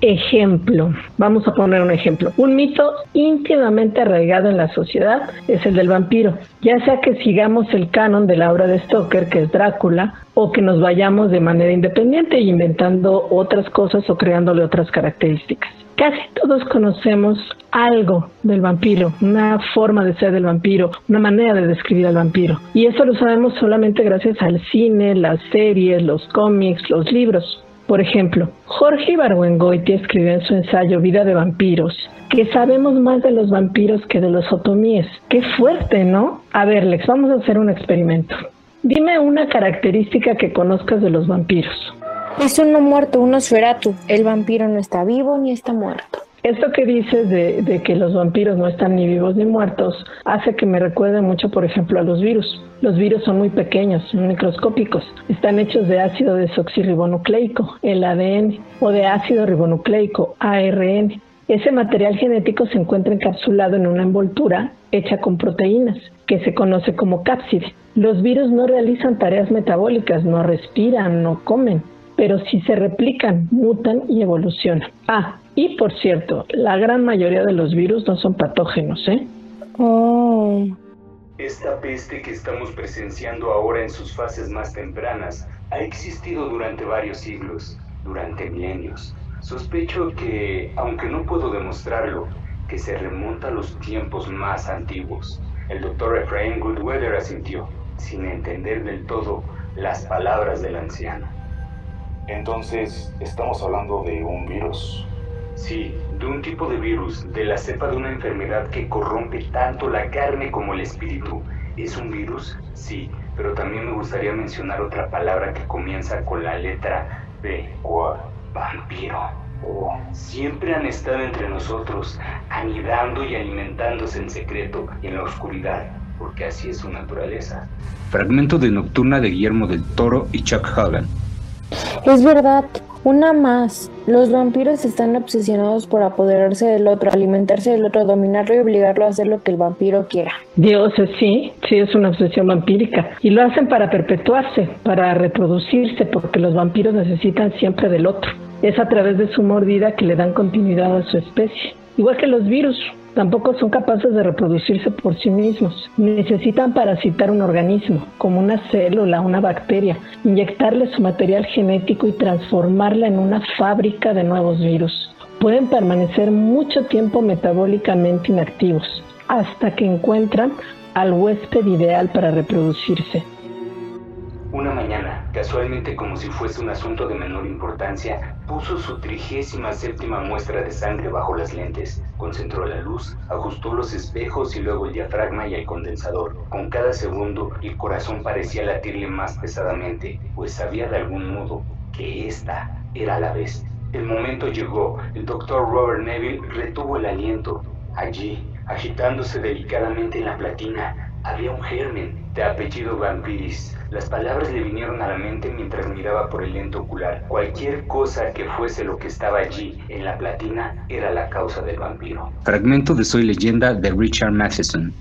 Ejemplo, vamos a poner un ejemplo. Un mito íntimamente arraigado en la sociedad es el del vampiro. Ya sea que sigamos el canon de la obra de Stoker, que es Drácula, o que nos vayamos de manera independiente inventando otras cosas o creándole otras características. Casi todos conocemos algo del vampiro, una forma de ser del vampiro, una manera de describir al vampiro. Y eso lo sabemos solamente gracias al cine, las series, los cómics, los libros. Por ejemplo, Jorge Ibargüengoitia escribió en su ensayo Vida de vampiros que sabemos más de los vampiros que de los otomíes. Qué fuerte, ¿no? A ver, Lex, vamos a hacer un experimento. Dime una característica que conozcas de los vampiros. Es uno muerto, uno esferatu. El vampiro no está vivo ni está muerto. Esto que dices de, que los vampiros no están ni vivos ni muertos hace que me recuerde mucho, por ejemplo, a los virus. Los virus son muy pequeños, microscópicos. Están hechos de ácido desoxirribonucleico, el ADN, o de ácido ribonucleico, ARN. Ese material genético se encuentra encapsulado en una envoltura hecha con proteínas, que se conoce como cápside. Los virus no realizan tareas metabólicas, no respiran, no comen, pero sí se replican, mutan y evolucionan. Ah, y por cierto, la gran mayoría de los virus no son patógenos, ¿eh? Oh. Esta peste que estamos presenciando ahora en sus fases más tempranas ha existido durante varios siglos, durante milenios. Sospecho que, aunque no puedo demostrarlo, que se remonta a los tiempos más antiguos. El doctor Ephraim Goodweather asintió, sin entender del todo las palabras del anciano. Entonces, estamos hablando de un virus. Sí, de un tipo de virus, de la cepa de una enfermedad que corrompe tanto la carne como el espíritu. ¿Es un virus? Sí, pero también me gustaría mencionar otra palabra que comienza con la letra B. ¿Cuál? Vampiro. Oh, siempre han estado entre nosotros, anidando y alimentándose en secreto y en la oscuridad, porque así es su naturaleza. Fragmento de Nocturna de Guillermo del Toro y Chuck Hagan. Es verdad, una más. Los vampiros están obsesionados por apoderarse del otro, alimentarse del otro, dominarlo y obligarlo a hacer lo que el vampiro quiera. Dioses, sí, sí es una obsesión vampírica. Y lo hacen para perpetuarse, para reproducirse, porque los vampiros necesitan siempre del otro. Es a través de su mordida que le dan continuidad a su especie. Igual que los virus, tampoco son capaces de reproducirse por sí mismos. Necesitan parasitar un organismo, como una célula, una bacteria, inyectarle su material genético y transformarla en una fábrica de nuevos virus. Pueden permanecer mucho tiempo metabólicamente inactivos, hasta que encuentran al huésped ideal para reproducirse. Una mañana, casualmente como si fuese un asunto de menor importancia, puso su trigésima séptima muestra de sangre bajo las lentes, concentró la luz, ajustó los espejos y luego el diafragma y el condensador. Con cada segundo, el corazón parecía latirle más pesadamente, pues sabía de algún modo que esta era la vez. El momento llegó, el doctor Robert Neville retuvo el aliento. Allí, agitándose delicadamente en la platina, había un germen de apellido Vampiris. Las palabras le vinieron a la mente mientras miraba por el lente ocular. Cualquier cosa que fuese lo que estaba allí en la platina era la causa del vampiro. Fragmento de Soy Leyenda de Richard Matheson.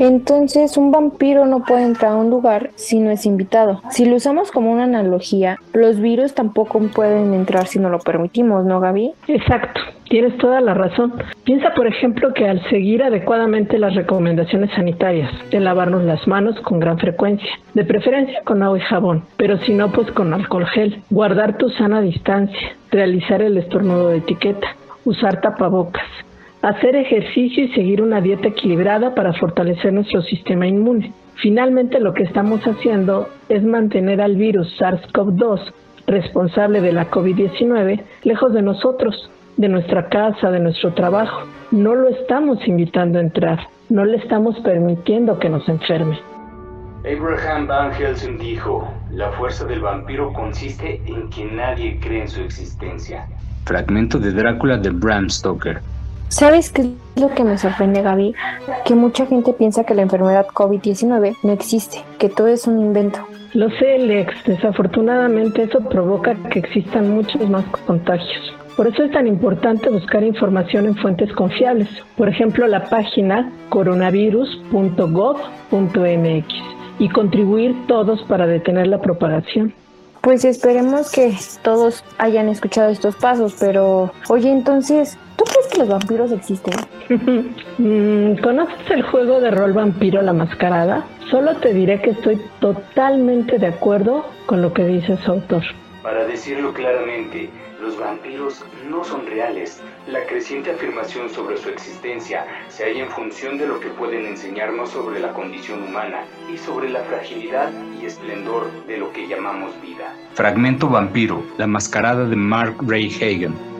Entonces, un vampiro no puede entrar a un lugar si no es invitado. Si lo usamos como una analogía, los virus tampoco pueden entrar si no lo permitimos, ¿no, Gaby? Exacto, tienes toda la razón. Piensa, por ejemplo, que al seguir adecuadamente las recomendaciones sanitarias, de lavarnos las manos con gran frecuencia, de preferencia con agua y jabón, pero si no, pues con alcohol gel, guardar tu sana distancia, realizar el estornudo de etiqueta, usar tapabocas, hacer ejercicio y seguir una dieta equilibrada para fortalecer nuestro sistema inmune. Finalmente lo que estamos haciendo es mantener al virus SARS-CoV-2, responsable de la COVID-19, lejos de nosotros, de nuestra casa, de nuestro trabajo. No lo estamos invitando a entrar, no le estamos permitiendo que nos enferme. Abraham Van Helsing dijo, la fuerza del vampiro consiste en que nadie cree en su existencia. Fragmento de Drácula de Bram Stoker. ¿Sabes qué es lo que me sorprende, Gaby? Que mucha gente piensa que la enfermedad COVID-19 no existe, que todo es un invento. Lo sé, Lex. Desafortunadamente eso provoca que existan muchos más contagios. Por eso es tan importante buscar información en fuentes confiables. Por ejemplo, la página coronavirus.gov.mx y contribuir todos para detener la propagación. Pues esperemos que todos hayan escuchado estos pasos, pero oye, entonces, ¿tú crees que los vampiros existen? *laughs* Mm, ¿Conoces el juego de rol Vampiro la Mascarada? Solo te diré que estoy totalmente de acuerdo con lo que dice su autor. Para decirlo claramente, los vampiros no son reales. La creciente afirmación sobre su existencia se halla en función de lo que pueden enseñarnos sobre la condición humana y sobre la fragilidad y esplendor de lo que llamamos vida. Fragmento Vampiro, la mascarada de Mark Ray Hagan.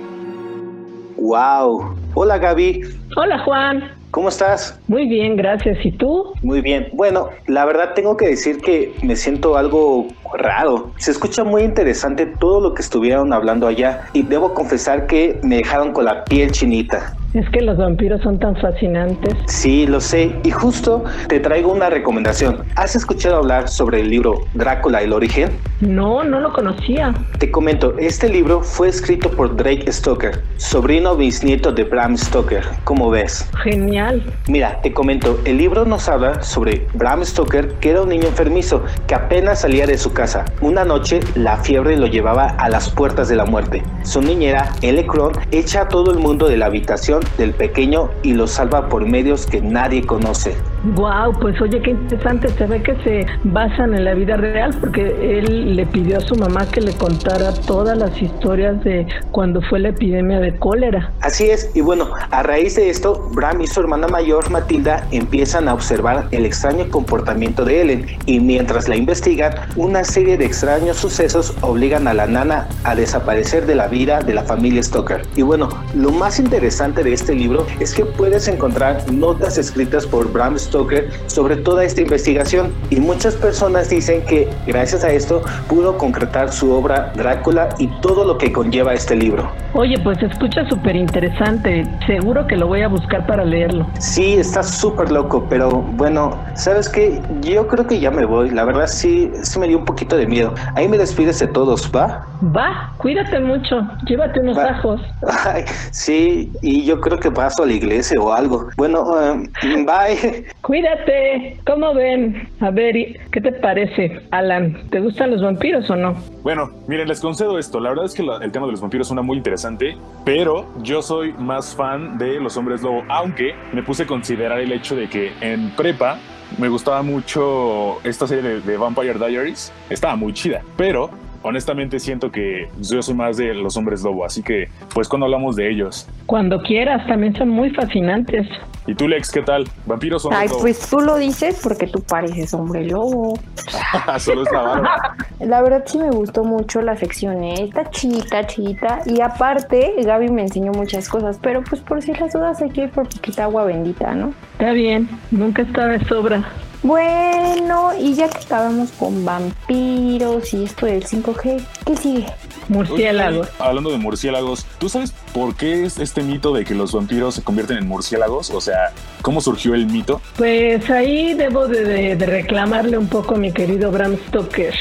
Wow. Hola Gaby. Hola Juan. ¿Cómo estás? Muy bien, gracias. ¿Y tú? Muy bien. Bueno, la verdad tengo que decir que me siento algo raro. Se escucha muy interesante todo lo que estuvieron hablando allá y debo confesar que me dejaron con la piel chinita. Es que los vampiros son tan fascinantes. Sí, lo sé. Y justo te traigo una recomendación. ¿Has escuchado hablar sobre el libro Drácula, el origen? No, no lo conocía. Te comento, este libro fue escrito por Drake Stoker, sobrino bisnieto de Bram Stoker. ¿Cómo ves? Genial. Mira, te comento, el libro nos habla sobre Bram Stoker, que era un niño enfermizo que apenas salía de su casa. Una noche, la fiebre lo llevaba a las puertas de la muerte. Su niñera, Elle Cron, echa a todo el mundo de la habitación del pequeño y lo salva por medios que nadie conoce. Wow, pues oye, qué interesante. Se ve que se basan en la vida real porque él le pidió a su mamá que le contara todas las historias de cuando fue la epidemia de cólera. Así es, y bueno, a raíz de esto, Bram y su hermana mayor Matilda empiezan a observar el extraño comportamiento de Ellen y mientras la investigan, una serie de extraños sucesos obligan a la nana a desaparecer de la vida de la familia Stoker. Y bueno, lo más interesante de este libro es que puedes encontrar notas escritas por Bram Stoker sobre toda esta investigación y muchas personas dicen que gracias a esto pudo concretar su obra Drácula y todo lo que conlleva este libro. Oye, pues se escucha súper interesante. Seguro que lo voy a buscar para leerlo. Sí, está súper loco, pero bueno, ¿sabes qué? Yo creo que ya me voy. La verdad sí, sí me dio un poquito de miedo. Ahí me despides de todos, ¿va? Va, cuídate mucho. Llévate unos Va. ajos. *laughs* Ay, sí, y yo creo que paso a la iglesia o algo. Bueno, um, bye. *laughs* Cuídate. ¿Cómo ven? A ver, ¿y ¿qué te parece, Alan? ¿Te gustan los vampiros o no? Bueno, miren, les concedo esto. La verdad es que la- el tema de los vampiros suena muy interesante, pero yo soy más fan de los hombres lobo, aunque me puse a considerar el hecho de que en prepa me gustaba mucho esta serie de, de Vampire Diaries. Estaba muy chida, pero honestamente siento que yo soy más de los hombres lobo, así que pues cuando hablamos de ellos. Cuando quieras, también son muy fascinantes. ¿Y tú, Lex, qué tal? ¿Vampiros o Ay, lobo? pues tú lo dices porque tú pareces hombre lobo. *laughs* Solo es la barba. *laughs* La verdad sí me gustó mucho la sección, ¿eh? está chita, chita. Y aparte, Gaby me enseñó muchas cosas, pero pues por si las dudas hay que ir por poquita agua bendita, ¿no? Está bien, nunca está de sobra. Bueno, y ya que acabamos con vampiros y esto del 5G, ¿qué sigue? Murciélagos. Oye, hablando de murciélagos, ¿tú sabes por qué es este mito de que los vampiros se convierten en murciélagos? O sea, ¿cómo surgió el mito? Pues ahí debo de, reclamarle un poco a mi querido Bram Stoker.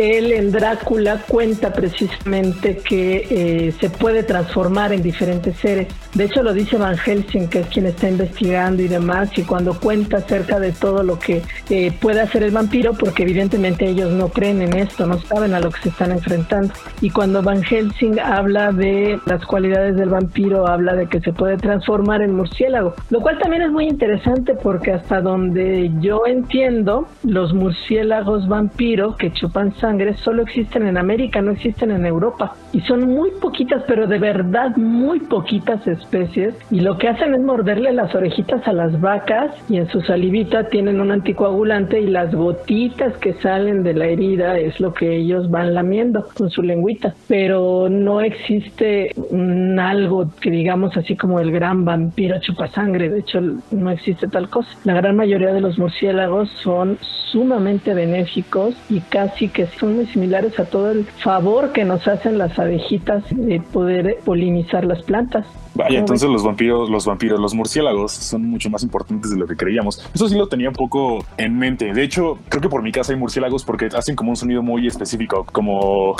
Él en Drácula cuenta precisamente que eh, se puede transformar en diferentes seres. De hecho lo dice Van Helsing, que es quien está investigando y demás, y cuando cuenta acerca de todo lo que eh, puede hacer el vampiro, porque evidentemente ellos no creen en esto, no saben a lo que se están enfrentando. Y cuando Van Helsing habla de las cualidades del vampiro, habla de que se puede transformar en murciélago, lo cual también es muy interesante porque hasta donde yo entiendo, los murciélagos vampiro que chupan sangre solo existen en América, no existen en Europa. Y son muy poquitas, pero de verdad muy poquitas especies. Y lo que hacen es morderle las orejitas a las vacas y en su salivita tienen un anticoagulante y las gotitas que salen de la herida es lo que ellos van lamiendo con su lengüita. Pero no existe un algo que digamos así como el gran vampiro chupasangre. De hecho, no existe tal cosa. La gran mayoría de los murciélagos son sumamente benéficos y casi que son muy similares a todo el favor que nos hacen las abejitas de poder polinizar las plantas. Vaya, ¿Cómo entonces ves? los vampiros, los vampiros, los murciélagos son mucho más importantes de lo que creíamos. Eso sí lo tenía un poco en mente. De hecho, creo que por mi casa hay murciélagos porque hacen como un sonido muy específico, como...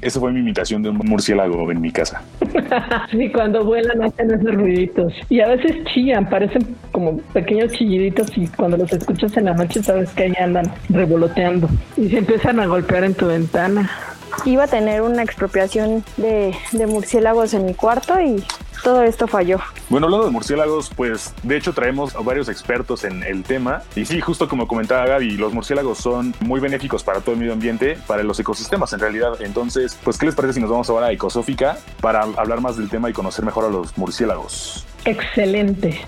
Esa fue mi imitación de un murciélago en mi casa. *laughs* Sí, cuando vuelan hacen esos ruiditos. Y a veces chillan, parecen como pequeños chilliditos y cuando los escuchas en la noche sabes que ahí andan revoloteando. Y se empiezan a golpear en tu ventana. Iba a tener una expropiación de, de murciélagos en mi cuarto y todo esto falló. Bueno, hablando de murciélagos, pues de hecho traemos a varios expertos en el tema. Y sí, justo como comentaba Gaby, los murciélagos son muy benéficos para todo el medio ambiente, para los ecosistemas en realidad. Entonces, pues, ¿qué les parece si nos vamos ahora a Ecosófica para hablar más del tema y conocer mejor a los murciélagos? Excelente.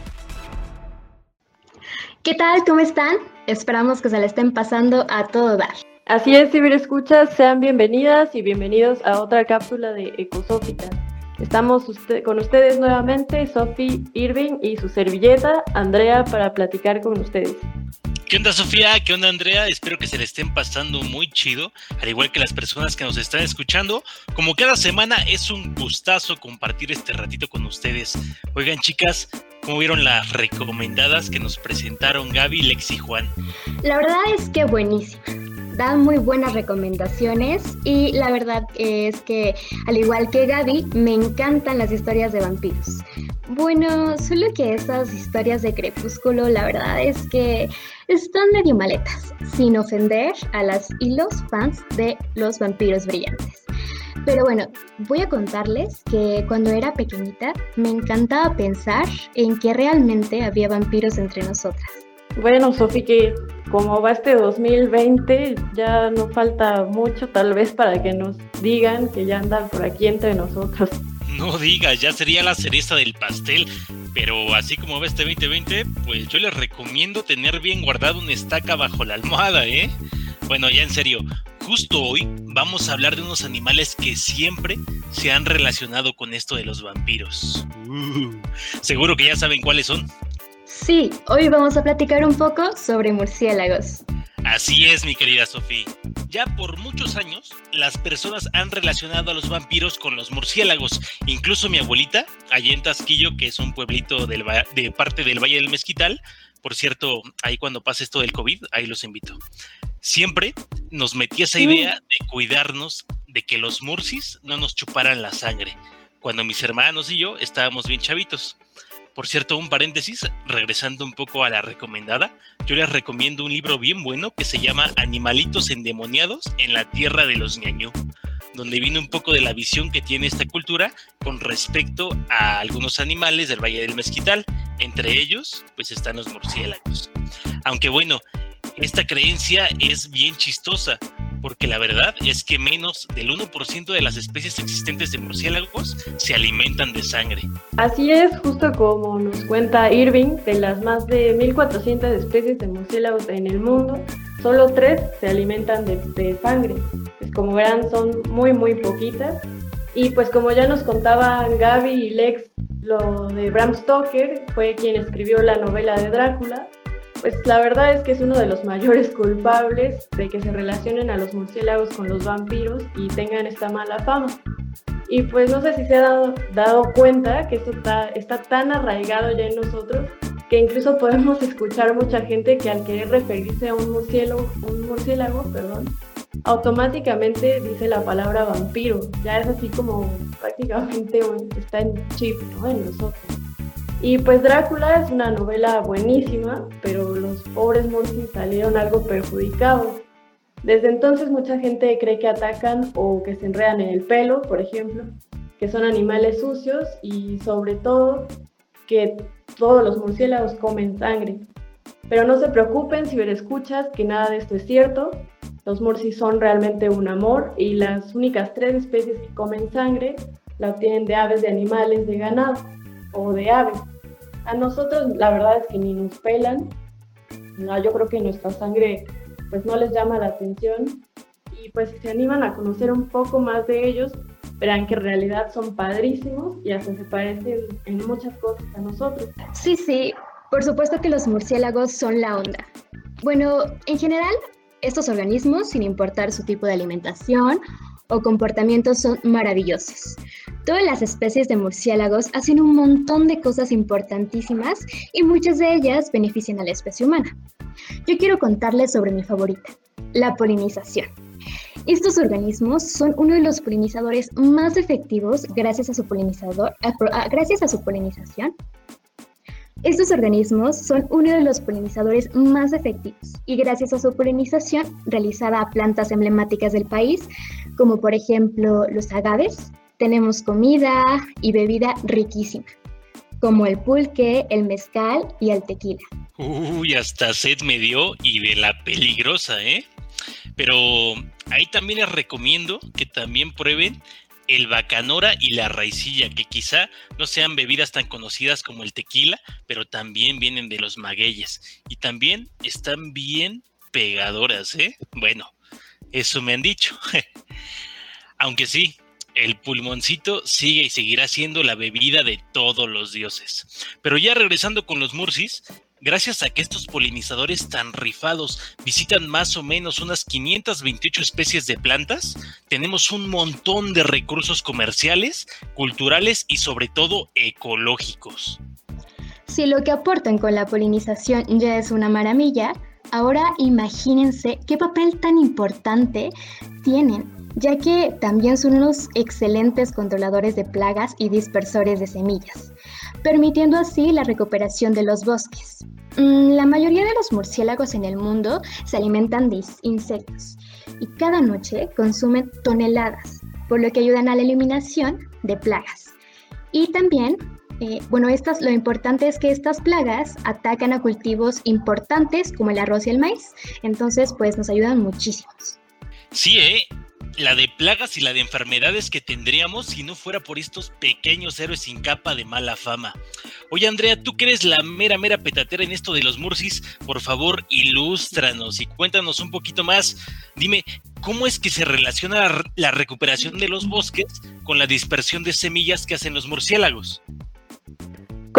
¿Qué tal? ¿Cómo están? Esperamos que se le estén pasando a todo dar. Así es, ciberescuchas, sean bienvenidas y bienvenidos a otra cápsula de Ecosófica. Estamos usted- con ustedes nuevamente, Sophie Irving y su servilleta, Andrea, para platicar con ustedes. ¿Qué onda Sofía? ¿Qué onda Andrea? Espero que se le estén pasando muy chido, al igual que las personas que nos están escuchando. Como cada semana es un gustazo compartir este ratito con ustedes. Oigan chicas, ¿cómo vieron las recomendadas que nos presentaron Gaby, Lex y Juan? La verdad es que buenísimo. Dan muy buenas recomendaciones y la verdad es que, al igual que Gaby, me encantan las historias de vampiros. Bueno, solo que esas historias de crepúsculo, la verdad es que están medio maletas, sin ofender a las y los fans de los vampiros brillantes. Pero bueno, voy a contarles que cuando era pequeñita me encantaba pensar en que realmente había vampiros entre nosotras. Bueno, Sofi, que como va este 2020, ya no falta mucho tal vez para que nos digan que ya andan por aquí entre nosotros. No digas, ya sería la cereza del pastel. Pero así como va este 2020, pues yo les recomiendo tener bien guardado una estaca bajo la almohada, ¿eh? Bueno, ya en serio, justo hoy vamos a hablar de unos animales que siempre se han relacionado con esto de los vampiros. Uh, seguro que ya saben cuáles son. Sí, hoy vamos a platicar un poco sobre murciélagos. Así es, mi querida Sofía. Ya por muchos años, las personas han relacionado a los vampiros con los murciélagos. Incluso mi abuelita, allá en Tasquillo, que es un pueblito del, de parte del Valle del Mezquital, por cierto, ahí cuando pase esto del COVID, ahí los invito. Siempre nos metía esa idea de cuidarnos de que los murcis no nos chuparan la sangre, cuando mis hermanos y yo estábamos bien chavitos. Por cierto, un paréntesis, regresando un poco a la recomendada, yo les recomiendo un libro bien bueno que se llama Animalitos endemoniados en la tierra de los ñañú, donde viene un poco de la visión que tiene esta cultura con respecto a algunos animales del Valle del Mezquital, entre ellos pues están los murciélagos. Aunque bueno, esta creencia es bien chistosa, porque la verdad es que menos del 1% de las especies existentes de murciélagos se alimentan de sangre. Así es, justo como nos cuenta Irving, de las más de 1.400 especies de murciélagos en el mundo, solo tres se alimentan de, sangre. Pues como verán, son muy, muy poquitas. Y pues como ya nos contaban Gaby y Lex, lo de Bram Stoker fue quien escribió la novela de Drácula pues la verdad es que es uno de los mayores culpables de que se relacionen a los murciélagos con los vampiros y tengan esta mala fama. Y pues no sé si se ha dado, dado cuenta que esto está, está tan arraigado ya en nosotros que incluso podemos escuchar mucha gente que al querer referirse a un murciélago, un murciélago perdón, automáticamente dice la palabra vampiro. Ya es así como prácticamente está en chip ¿no? en nosotros. Y pues Drácula es una novela buenísima, pero los pobres monstruos salieron algo perjudicados. Desde entonces mucha gente cree que atacan o que se enredan en el pelo, por ejemplo, que son animales sucios y sobre todo que todos los murciélagos comen sangre. Pero no se preocupen si escuchas que nada de esto es cierto. Los murcis son realmente un amor y las únicas tres especies que comen sangre la obtienen de aves de animales de ganado o de aves. A nosotros la verdad es que ni nos pelan. No, yo creo que nuestra sangre pues no les llama la atención y pues si se animan a conocer un poco más de ellos, verán que en realidad son padrísimos y hasta se parecen en muchas cosas a nosotros. Sí, sí, por supuesto que los murciélagos son la onda. Bueno, en general, estos organismos, sin importar su tipo de alimentación o comportamientos son maravillosos. Todas las especies de murciélagos hacen un montón de cosas importantísimas y muchas de ellas benefician a la especie humana. Yo quiero contarles sobre mi favorita, la polinización. Estos organismos son uno de los polinizadores más efectivos gracias a su gracias a su polinización estos organismos son uno de los polinizadores más efectivos y gracias a su polinización realizada a plantas emblemáticas del país, como por ejemplo los agaves, tenemos comida y bebida riquísima, como el pulque, el mezcal y el tequila. Uy, hasta sed me dio y de la peligrosa, ¿eh? Pero ahí también les recomiendo que también prueben el bacanora y la raicilla, que quizá no sean bebidas tan conocidas como el tequila, pero también vienen de los magueyes y también están bien pegadoras, ¿eh? Bueno, eso me han dicho. *laughs* Aunque sí, el pulmoncito sigue y seguirá siendo la bebida de todos los dioses. Pero ya regresando con los murcis, Gracias a que estos polinizadores tan rifados visitan más o menos unas 528 especies de plantas, tenemos un montón de recursos comerciales, culturales y sobre todo ecológicos. Si lo que aportan con la polinización ya es una maravilla, ahora imagínense qué papel tan importante tienen ya que también son unos excelentes controladores de plagas y dispersores de semillas, permitiendo así la recuperación de los bosques. Mm, la mayoría de los murciélagos en el mundo se alimentan de insectos y cada noche consumen toneladas, por lo que ayudan a la eliminación de plagas. Y también, eh, bueno, estas, lo importante es que estas plagas atacan a cultivos importantes como el arroz y el maíz, entonces pues nos ayudan muchísimos. Sí, ¿eh? la de plagas y la de enfermedades que tendríamos si no fuera por estos pequeños héroes sin capa de mala fama. Oye, Andrea, tú que eres la mera, mera petatera en esto de los murcis, por favor, ilústranos y cuéntanos un poquito más. Dime, ¿cómo es que se relaciona la recuperación de los bosques con la dispersión de semillas que hacen los murciélagos?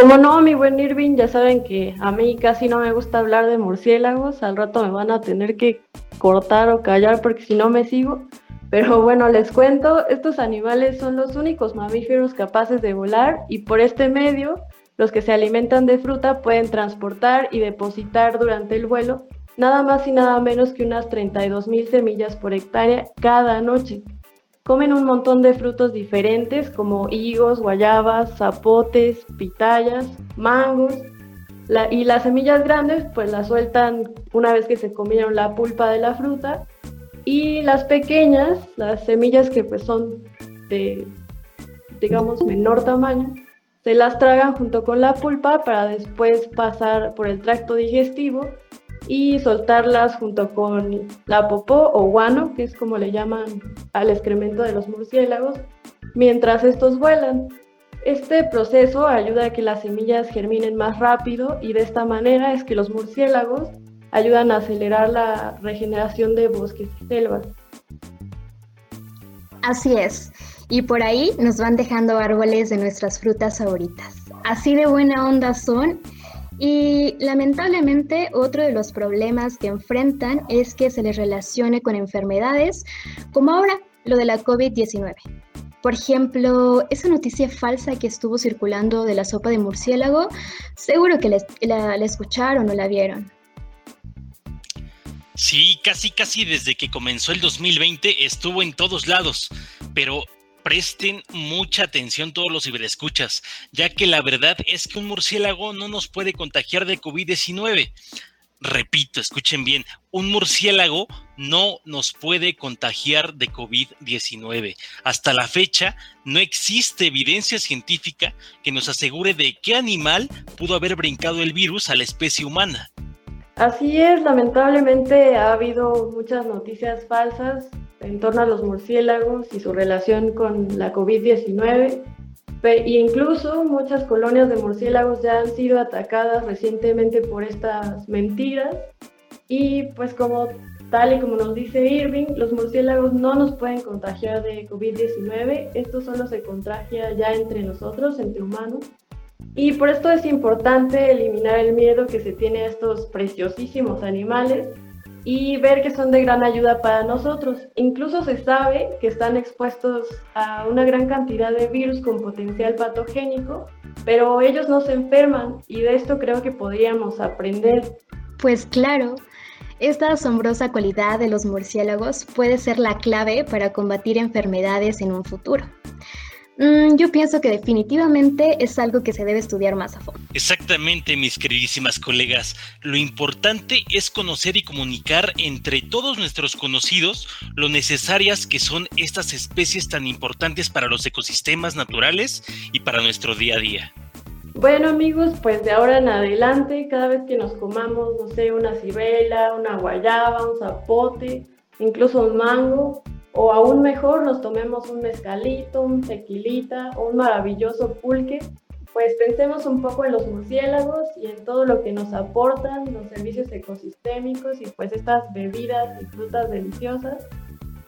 Como no, mi buen Irving, ya saben que a mí casi no me gusta hablar de murciélagos. Al rato me van a tener que cortar o callar porque si no me sigo. Pero bueno, les cuento, estos animales son los únicos mamíferos capaces de volar y por este medio, los que se alimentan de fruta pueden transportar y depositar durante el vuelo nada más y nada menos que unas 32 mil semillas por hectárea cada noche. Comen un montón de frutos diferentes como higos, guayabas, zapotes, pitayas, mangos. y las semillas grandes pues las sueltan una vez que se comieron la pulpa de la fruta. Y las pequeñas, las semillas que pues son de, digamos, menor tamaño, se las tragan junto con la pulpa para después pasar por el tracto digestivo y soltarlas junto con la popó o guano, que es como le llaman al excremento de los murciélagos, mientras estos vuelan. Este proceso ayuda a que las semillas germinen más rápido y de esta manera es que los murciélagos ayudan a acelerar la regeneración de bosques y selvas. Así es, y por ahí nos van dejando árboles de nuestras frutas favoritas. Así de buena onda son y lamentablemente otro de los problemas que enfrentan es que se les relacione con enfermedades como ahora lo de la COVID-19. Por ejemplo, esa noticia falsa que estuvo circulando de la sopa de murciélago, seguro que la, escucharon o la vieron. Sí, casi casi desde que comenzó el 2020 estuvo en todos lados, pero presten mucha atención todos los ciberescuchas, ya que la verdad es que un murciélago no nos puede contagiar de COVID-19. Repito, escuchen bien, un murciélago no nos puede contagiar de COVID-19. Hasta la fecha no existe evidencia científica que nos asegure de qué animal pudo haber brincado el virus a la especie humana. Así es, lamentablemente ha habido muchas noticias falsas en torno a los murciélagos y su relación con la COVID-19. E incluso muchas colonias de murciélagos ya han sido atacadas recientemente por estas mentiras. Y pues como tal y como nos dice Irving, los murciélagos no nos pueden contagiar de COVID-19. Esto solo se contagia ya entre nosotros, entre humanos. Y por esto es importante eliminar el miedo que se tiene a estos preciosísimos animales y ver que son de gran ayuda para nosotros. Incluso se sabe que están expuestos a una gran cantidad de virus con potencial patogénico, pero ellos no se enferman y de esto creo que podríamos aprender. Pues claro, esta asombrosa cualidad de los murciélagos puede ser la clave para combatir enfermedades en un futuro. Mm, yo pienso que definitivamente es algo que se debe estudiar más a fondo. Exactamente, mis queridísimas colegas. Lo importante es conocer y comunicar entre todos nuestros conocidos lo necesarias que son estas especies tan importantes para los ecosistemas naturales y para nuestro día a día. Bueno amigos, pues de ahora en adelante, cada vez que nos comamos, no sé, una cibela, una guayaba, un zapote, incluso un mango, o aún mejor nos tomemos un mezcalito, un tequilita o un maravilloso pulque, pues pensemos un poco en los murciélagos y en todo lo que nos aportan los servicios ecosistémicos y pues estas bebidas y frutas deliciosas.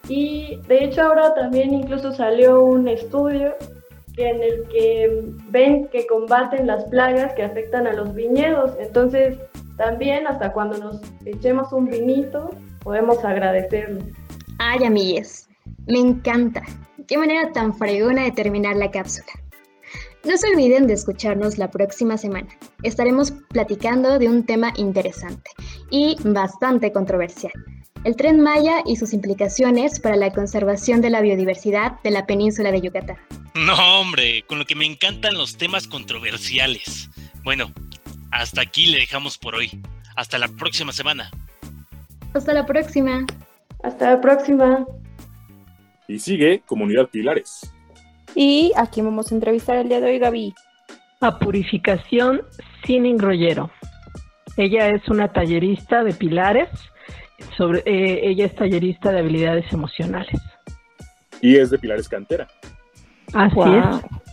Y de hecho ahora también incluso salió un estudio en el que ven que combaten las plagas que afectan a los viñedos. Entonces también hasta cuando nos echemos un vinito podemos agradecerlo. Ay, amigues, me encanta. Qué manera tan fregona de terminar la cápsula. No se olviden de escucharnos la próxima semana. Estaremos platicando de un tema interesante y bastante controversial. El tren Maya y sus implicaciones para la conservación de la biodiversidad de la península de Yucatán. No, hombre, con lo que me encantan los temas controversiales. Bueno, hasta aquí le dejamos por hoy. Hasta la próxima semana. Hasta la próxima. Hasta la próxima. Y sigue Comunidad Pilares. Y aquí vamos a entrevistar el día de hoy, Gaby. A Purificación sin engrollero. Ella es una tallerista de pilares. Sobre, eh, ella es tallerista de habilidades emocionales. Y es de Pilares Cantera. Así es.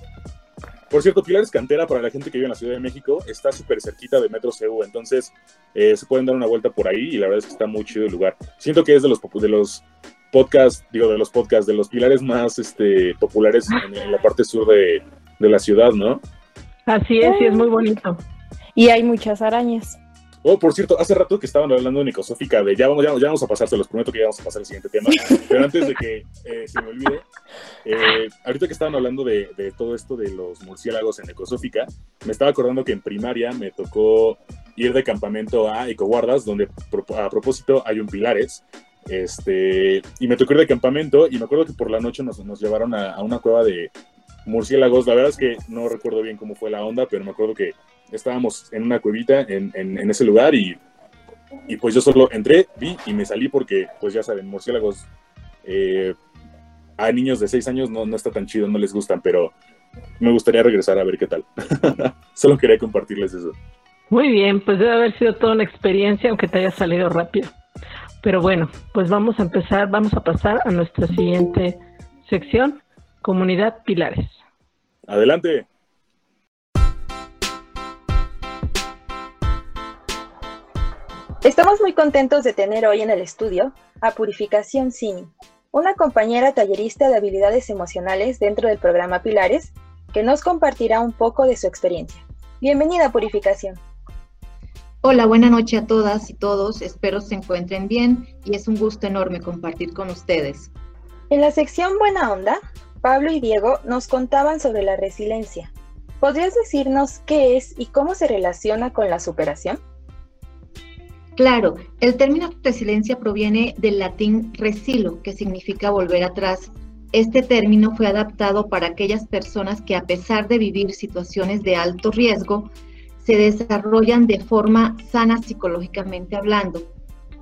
Por cierto, Pilares Cantera, para la gente que vive en la Ciudad de México, está súper cerquita de Metro CU, entonces eh, se pueden dar una vuelta por ahí y la verdad es que está muy chido el lugar. Siento que es de los, de los podcasts, digo, de los podcasts, de los pilares más este, populares en, la parte sur de, la ciudad, ¿no? Así es, y es muy bonito. Y hay muchas arañas. Oh, por cierto, hace rato que estaban hablando de Nicosófica, de ya vamos, ya, vamos a pasar, se los prometo que ya vamos a pasar al siguiente tema, *laughs* pero antes de que eh, se me olvide, eh, ahorita que estaban hablando de, de, todo esto de los murciélagos en Ecosófica, me estaba acordando que en primaria me tocó ir de campamento a Ecoguardas, donde a propósito hay un Pilares, este, y me tocó ir de campamento y me acuerdo que por la noche nos, nos llevaron a, a una cueva de murciélagos, la verdad es que no recuerdo bien cómo fue la onda, pero me acuerdo que estábamos en una cuevita en, en, en, ese lugar y, y, pues yo solo entré, vi y me salí porque, pues ya saben, murciélagos eh, a niños de 6 años no, no está tan chido, no les gustan, pero me gustaría regresar a ver qué tal. *laughs* solo quería compartirles eso. Muy bien, pues debe haber sido toda una experiencia, aunque te haya salido rápido. Pero bueno, pues vamos a empezar, vamos a pasar a nuestra siguiente sección, Comunidad Pilares. Adelante. Estamos muy contentos de tener hoy en el estudio a Purificación Cini, una compañera tallerista de habilidades emocionales dentro del programa Pilares, que nos compartirá un poco de su experiencia. Bienvenida, Purificación. Hola, buena noche a todas y todos. Espero se encuentren bien y es un gusto enorme compartir con ustedes. En la sección Buena Onda, Pablo y Diego nos contaban sobre la resiliencia. ¿Podrías decirnos qué es y cómo se relaciona con la superación? Claro, el término resiliencia proviene del latín resilo, que significa volver atrás. Este término fue adaptado para aquellas personas que a pesar de vivir situaciones de alto riesgo, se desarrollan de forma sana psicológicamente hablando.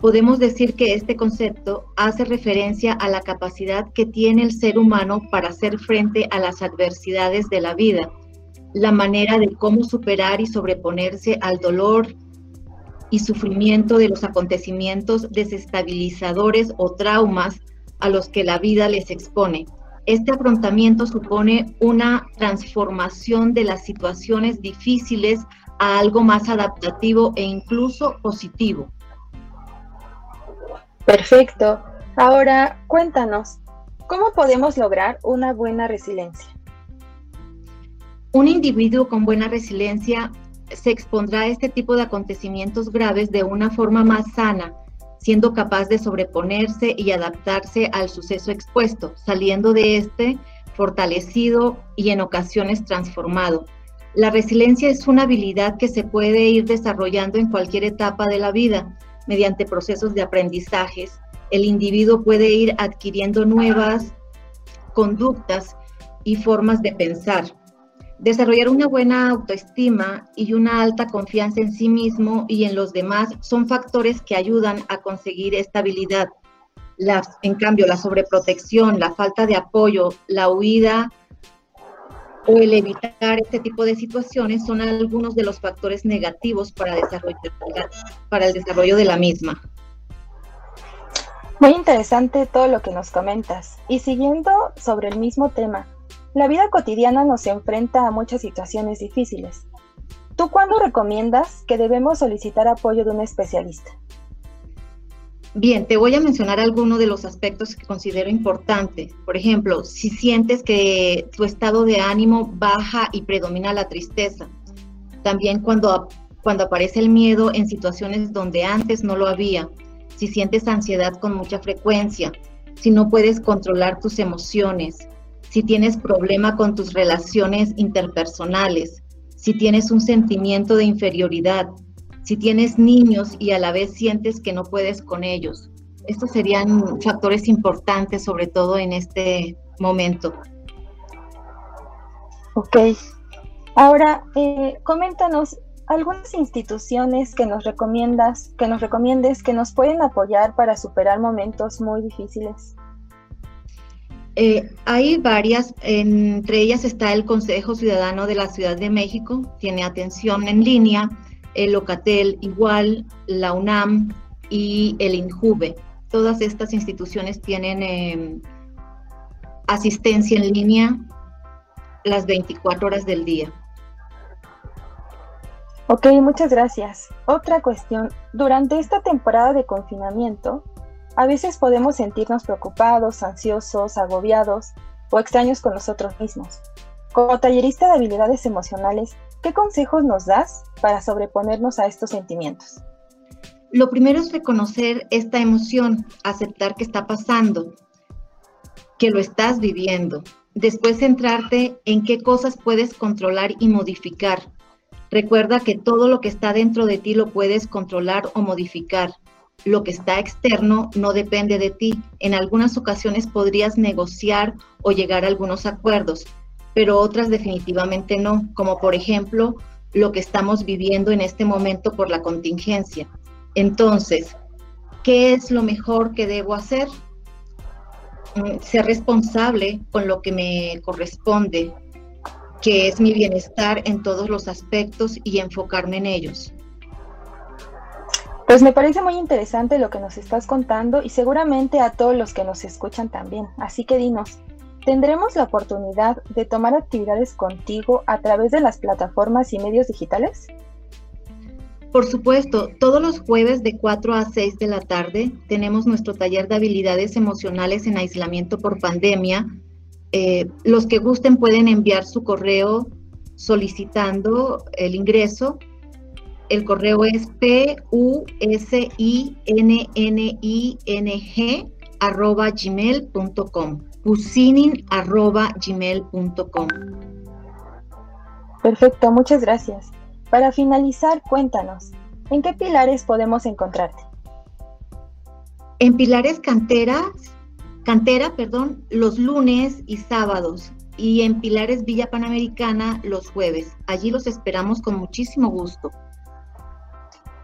Podemos decir que este concepto hace referencia a la capacidad que tiene el ser humano para hacer frente a las adversidades de la vida, la manera de cómo superar y sobreponerse al dolor, y sufrimiento de los acontecimientos desestabilizadores o traumas a los que la vida les expone. Este afrontamiento supone una transformación de las situaciones difíciles a algo más adaptativo e incluso positivo. Perfecto. Ahora, cuéntanos, ¿cómo podemos lograr una buena resiliencia? Un individuo con buena resiliencia se expondrá a este tipo de acontecimientos graves de una forma más sana, siendo capaz de sobreponerse y adaptarse al suceso expuesto, saliendo de este fortalecido y en ocasiones transformado. La resiliencia es una habilidad que se puede ir desarrollando en cualquier etapa de la vida mediante procesos de aprendizajes. El individuo puede ir adquiriendo nuevas conductas y formas de pensar. Desarrollar una buena autoestima y una alta confianza en sí mismo y en los demás son factores que ayudan a conseguir estabilidad. en cambio, la sobreprotección, la falta de apoyo, la huida o el evitar este tipo de situaciones son algunos de los factores negativos para, el desarrollo de la misma. Muy interesante todo lo que nos comentas. Y siguiendo sobre el mismo tema, la vida cotidiana nos enfrenta a muchas situaciones difíciles. ¿Tú cuándo recomiendas que debemos solicitar apoyo de un especialista? Bien, te voy a mencionar algunos de los aspectos que considero importantes. Por ejemplo, si sientes que tu estado de ánimo baja y predomina la tristeza. También cuando, cuando aparece el miedo en situaciones donde antes no lo había. Si sientes ansiedad con mucha frecuencia. Si no puedes controlar tus emociones si tienes problema con tus relaciones interpersonales, si tienes un sentimiento de inferioridad, si tienes niños y a la vez sientes que no puedes con ellos. Estos serían factores importantes, sobre todo en este momento. Ok. Ahora, eh, coméntanos algunas instituciones que nos recomiendas, que nos recomiendes, que nos pueden apoyar para superar momentos muy difíciles. Eh, hay varias, entre ellas está el Consejo Ciudadano de la Ciudad de México, tiene atención en línea, el Locatel igual, la UNAM y el INJUVE. Todas estas instituciones tienen em, asistencia en línea las 24 horas del día. Ok, muchas gracias. Otra cuestión, durante esta temporada de confinamiento, a veces podemos sentirnos preocupados, ansiosos, agobiados o extraños con nosotros mismos. Como tallerista de habilidades emocionales, ¿qué consejos nos das para sobreponernos a estos sentimientos? Lo primero es reconocer esta emoción, aceptar que está pasando, que lo estás viviendo. Después centrarte en qué cosas puedes controlar y modificar. Recuerda que todo lo que está dentro de ti lo puedes controlar o modificar. Lo que está externo no depende de ti. En algunas ocasiones podrías negociar o llegar a algunos acuerdos, pero otras definitivamente no, como por ejemplo lo que estamos viviendo en este momento por la contingencia. Entonces, ¿qué es lo mejor que debo hacer? Mm, ser responsable con lo que me corresponde, que es mi bienestar en todos los aspectos y enfocarme en ellos. Pues me parece muy interesante lo que nos estás contando y seguramente a todos los que nos escuchan también. Así que dinos, ¿tendremos la oportunidad de tomar actividades contigo a través de las plataformas y medios digitales? Por supuesto, todos los jueves de 4 a 6 de la tarde tenemos nuestro taller de habilidades emocionales en aislamiento por pandemia. Eh, los que gusten pueden enviar su correo solicitando el ingreso el correo es p-u-s-i-n-n-i-n-g arroba gmail.com. Pusinin arroba gmail.com. Perfecto, muchas gracias. Para finalizar, cuéntanos, ¿en qué pilares podemos encontrarte? En Pilares Canteras, Cantera, perdón, los lunes y sábados y en Pilares Villa Panamericana los jueves. Allí los esperamos con muchísimo gusto.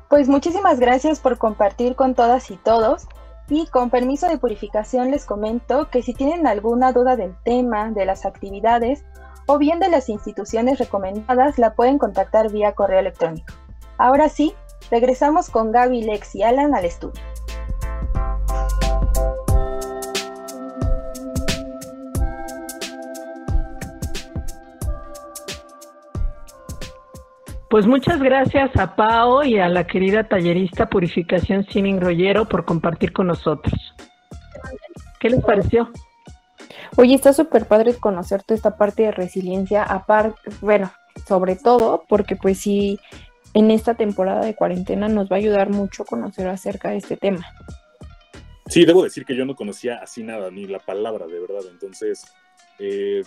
Pues muchísimas gracias por compartir con todas y todos. Y con permiso de purificación les comento que si tienen alguna duda del tema, de las actividades o bien de las instituciones recomendadas, la pueden contactar vía correo electrónico. Ahora sí, regresamos con Gaby, Lex y Alan al estudio. Pues muchas gracias a Pao y a la querida tallerista Purificación Sining Rollero por compartir con nosotros. ¿Qué les pareció? Oye, está súper padre conocer toda esta parte de resiliencia, aparte, bueno, sobre todo porque pues sí, en esta temporada de cuarentena nos va a ayudar mucho conocer acerca de este tema. Sí, debo decir que yo no conocía así nada, ni la palabra, de verdad. Entonces, eh,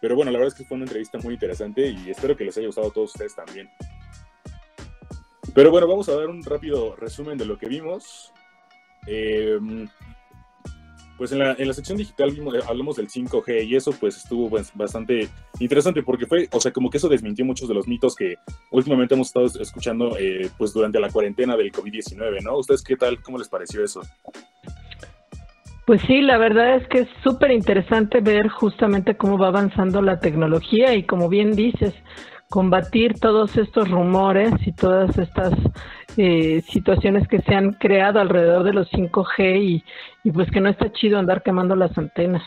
pero bueno, la verdad es que fue una entrevista muy interesante y espero que les haya gustado a todos ustedes también. Pero bueno, vamos a dar un rápido resumen de lo que vimos. Em, pues en la, en la, sección digital eh, hablamos del 5G y eso pues estuvo pues, bastante interesante porque fue, o sea, como que eso desmintió muchos de los mitos que últimamente hemos estado escuchando eh, pues durante la cuarentena del COVID-19, ¿no? ¿Ustedes qué tal? ¿Cómo les pareció eso? Pues sí, la verdad es que es súper interesante ver justamente cómo va avanzando la tecnología y como bien dices, combatir todos estos rumores y todas estas eh, situaciones que se han creado alrededor de los 5G y, y pues que no está chido andar quemando las antenas.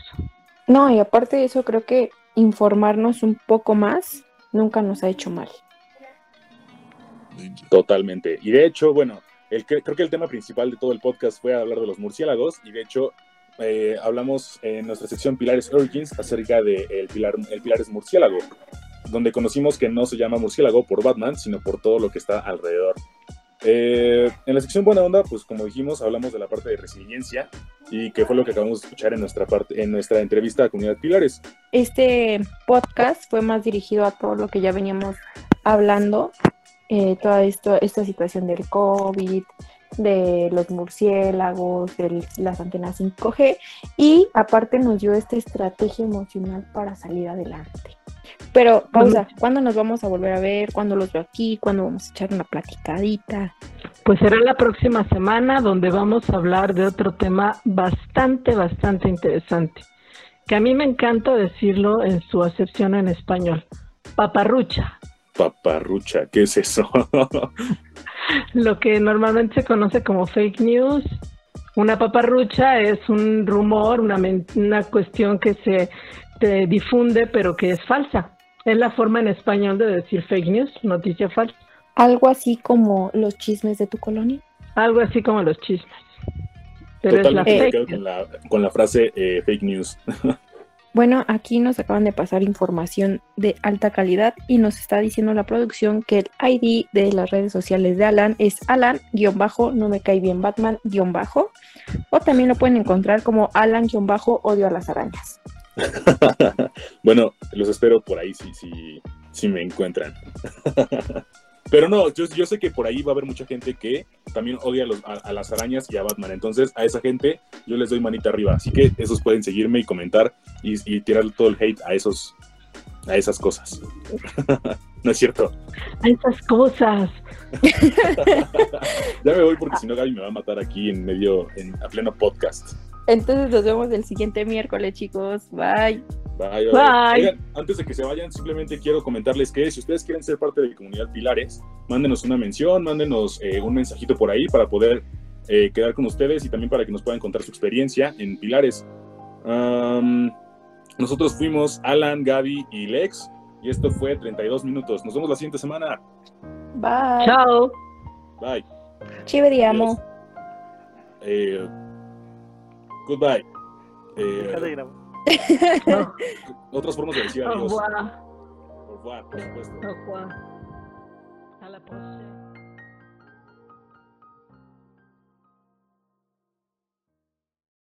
No, y aparte de eso creo que informarnos un poco más nunca nos ha hecho mal. Totalmente. Y de hecho, bueno, el, creo que el tema principal de todo el podcast fue hablar de los murciélagos y de hecho eh, hablamos en nuestra sección Pilares Origins acerca del de pilar, el Pilares Murciélago, donde conocimos que no se llama murciélago por Batman, sino por todo lo que está alrededor. Eh, en la sección Buena Onda, pues como dijimos, hablamos de la parte de resiliencia y que fue lo que acabamos de escuchar en nuestra, parte, en nuestra entrevista a Comunidad Pilares. Este podcast fue más dirigido a todo lo que ya veníamos hablando, eh, toda esto, esta situación del COVID, de los murciélagos, de las antenas 5G y aparte nos dio esta estrategia emocional para salir adelante. Pero, pausa, ¿cuándo nos vamos a volver a ver? ¿Cuándo los veo aquí? ¿Cuándo vamos a echar una platicadita? Pues será la próxima semana donde vamos a hablar de otro tema bastante, bastante interesante, que a mí me encanta decirlo en su acepción en español, paparrucha. Paparrucha, ¿qué es eso? *laughs* *laughs* lo que normalmente se conoce como fake news. Una paparrucha es un rumor, una, una cuestión que se difunde pero que es falsa. Es la forma en español de decir fake news, noticia falsa. Algo así como los chismes de tu colonia. Algo así como los chismes. Pero es la fake con, la, con la frase eh, fake news. *laughs* Bueno, aquí nos acaban de pasar información de alta calidad y nos está diciendo la producción que el ID de las redes sociales de Alan es Alan-no me cae bien Batman-bajo o también lo pueden encontrar como Alan-odio a las arañas. *laughs* bueno, los espero por ahí si, si, si me encuentran. *laughs* Pero no, yo, yo, sé que por ahí va a haber mucha gente que también odia a, los, a, las arañas y a Batman. Entonces, a esa gente yo les doy manita arriba. Así que esos pueden seguirme y comentar y, y tirar todo el hate a esos a esas cosas. *laughs* ¿No es cierto? A esas cosas. *laughs* ya me voy porque si no Gaby me va a matar aquí en medio, en, a pleno podcast. Entonces nos vemos el siguiente miércoles, chicos. Bye. Bye. bye. antes de que se vayan, simplemente quiero comentarles que si ustedes quieren ser parte de la comunidad Pilares, mándenos una mención, mándenos eh, un mensajito por ahí para poder eh, quedar con ustedes y también para que nos puedan contar su experiencia en Pilares. nosotros fuimos Alan, Gaby y Lex y esto fue 32 minutos. Nos vemos la siguiente semana. Bye. Chao. Bye. Ci vediamo. Eh, goodbye. Eh, *laughs* otras formas de decir adiós. Au revoir. Au revoir, por supuesto. Au revoir. A la próxima.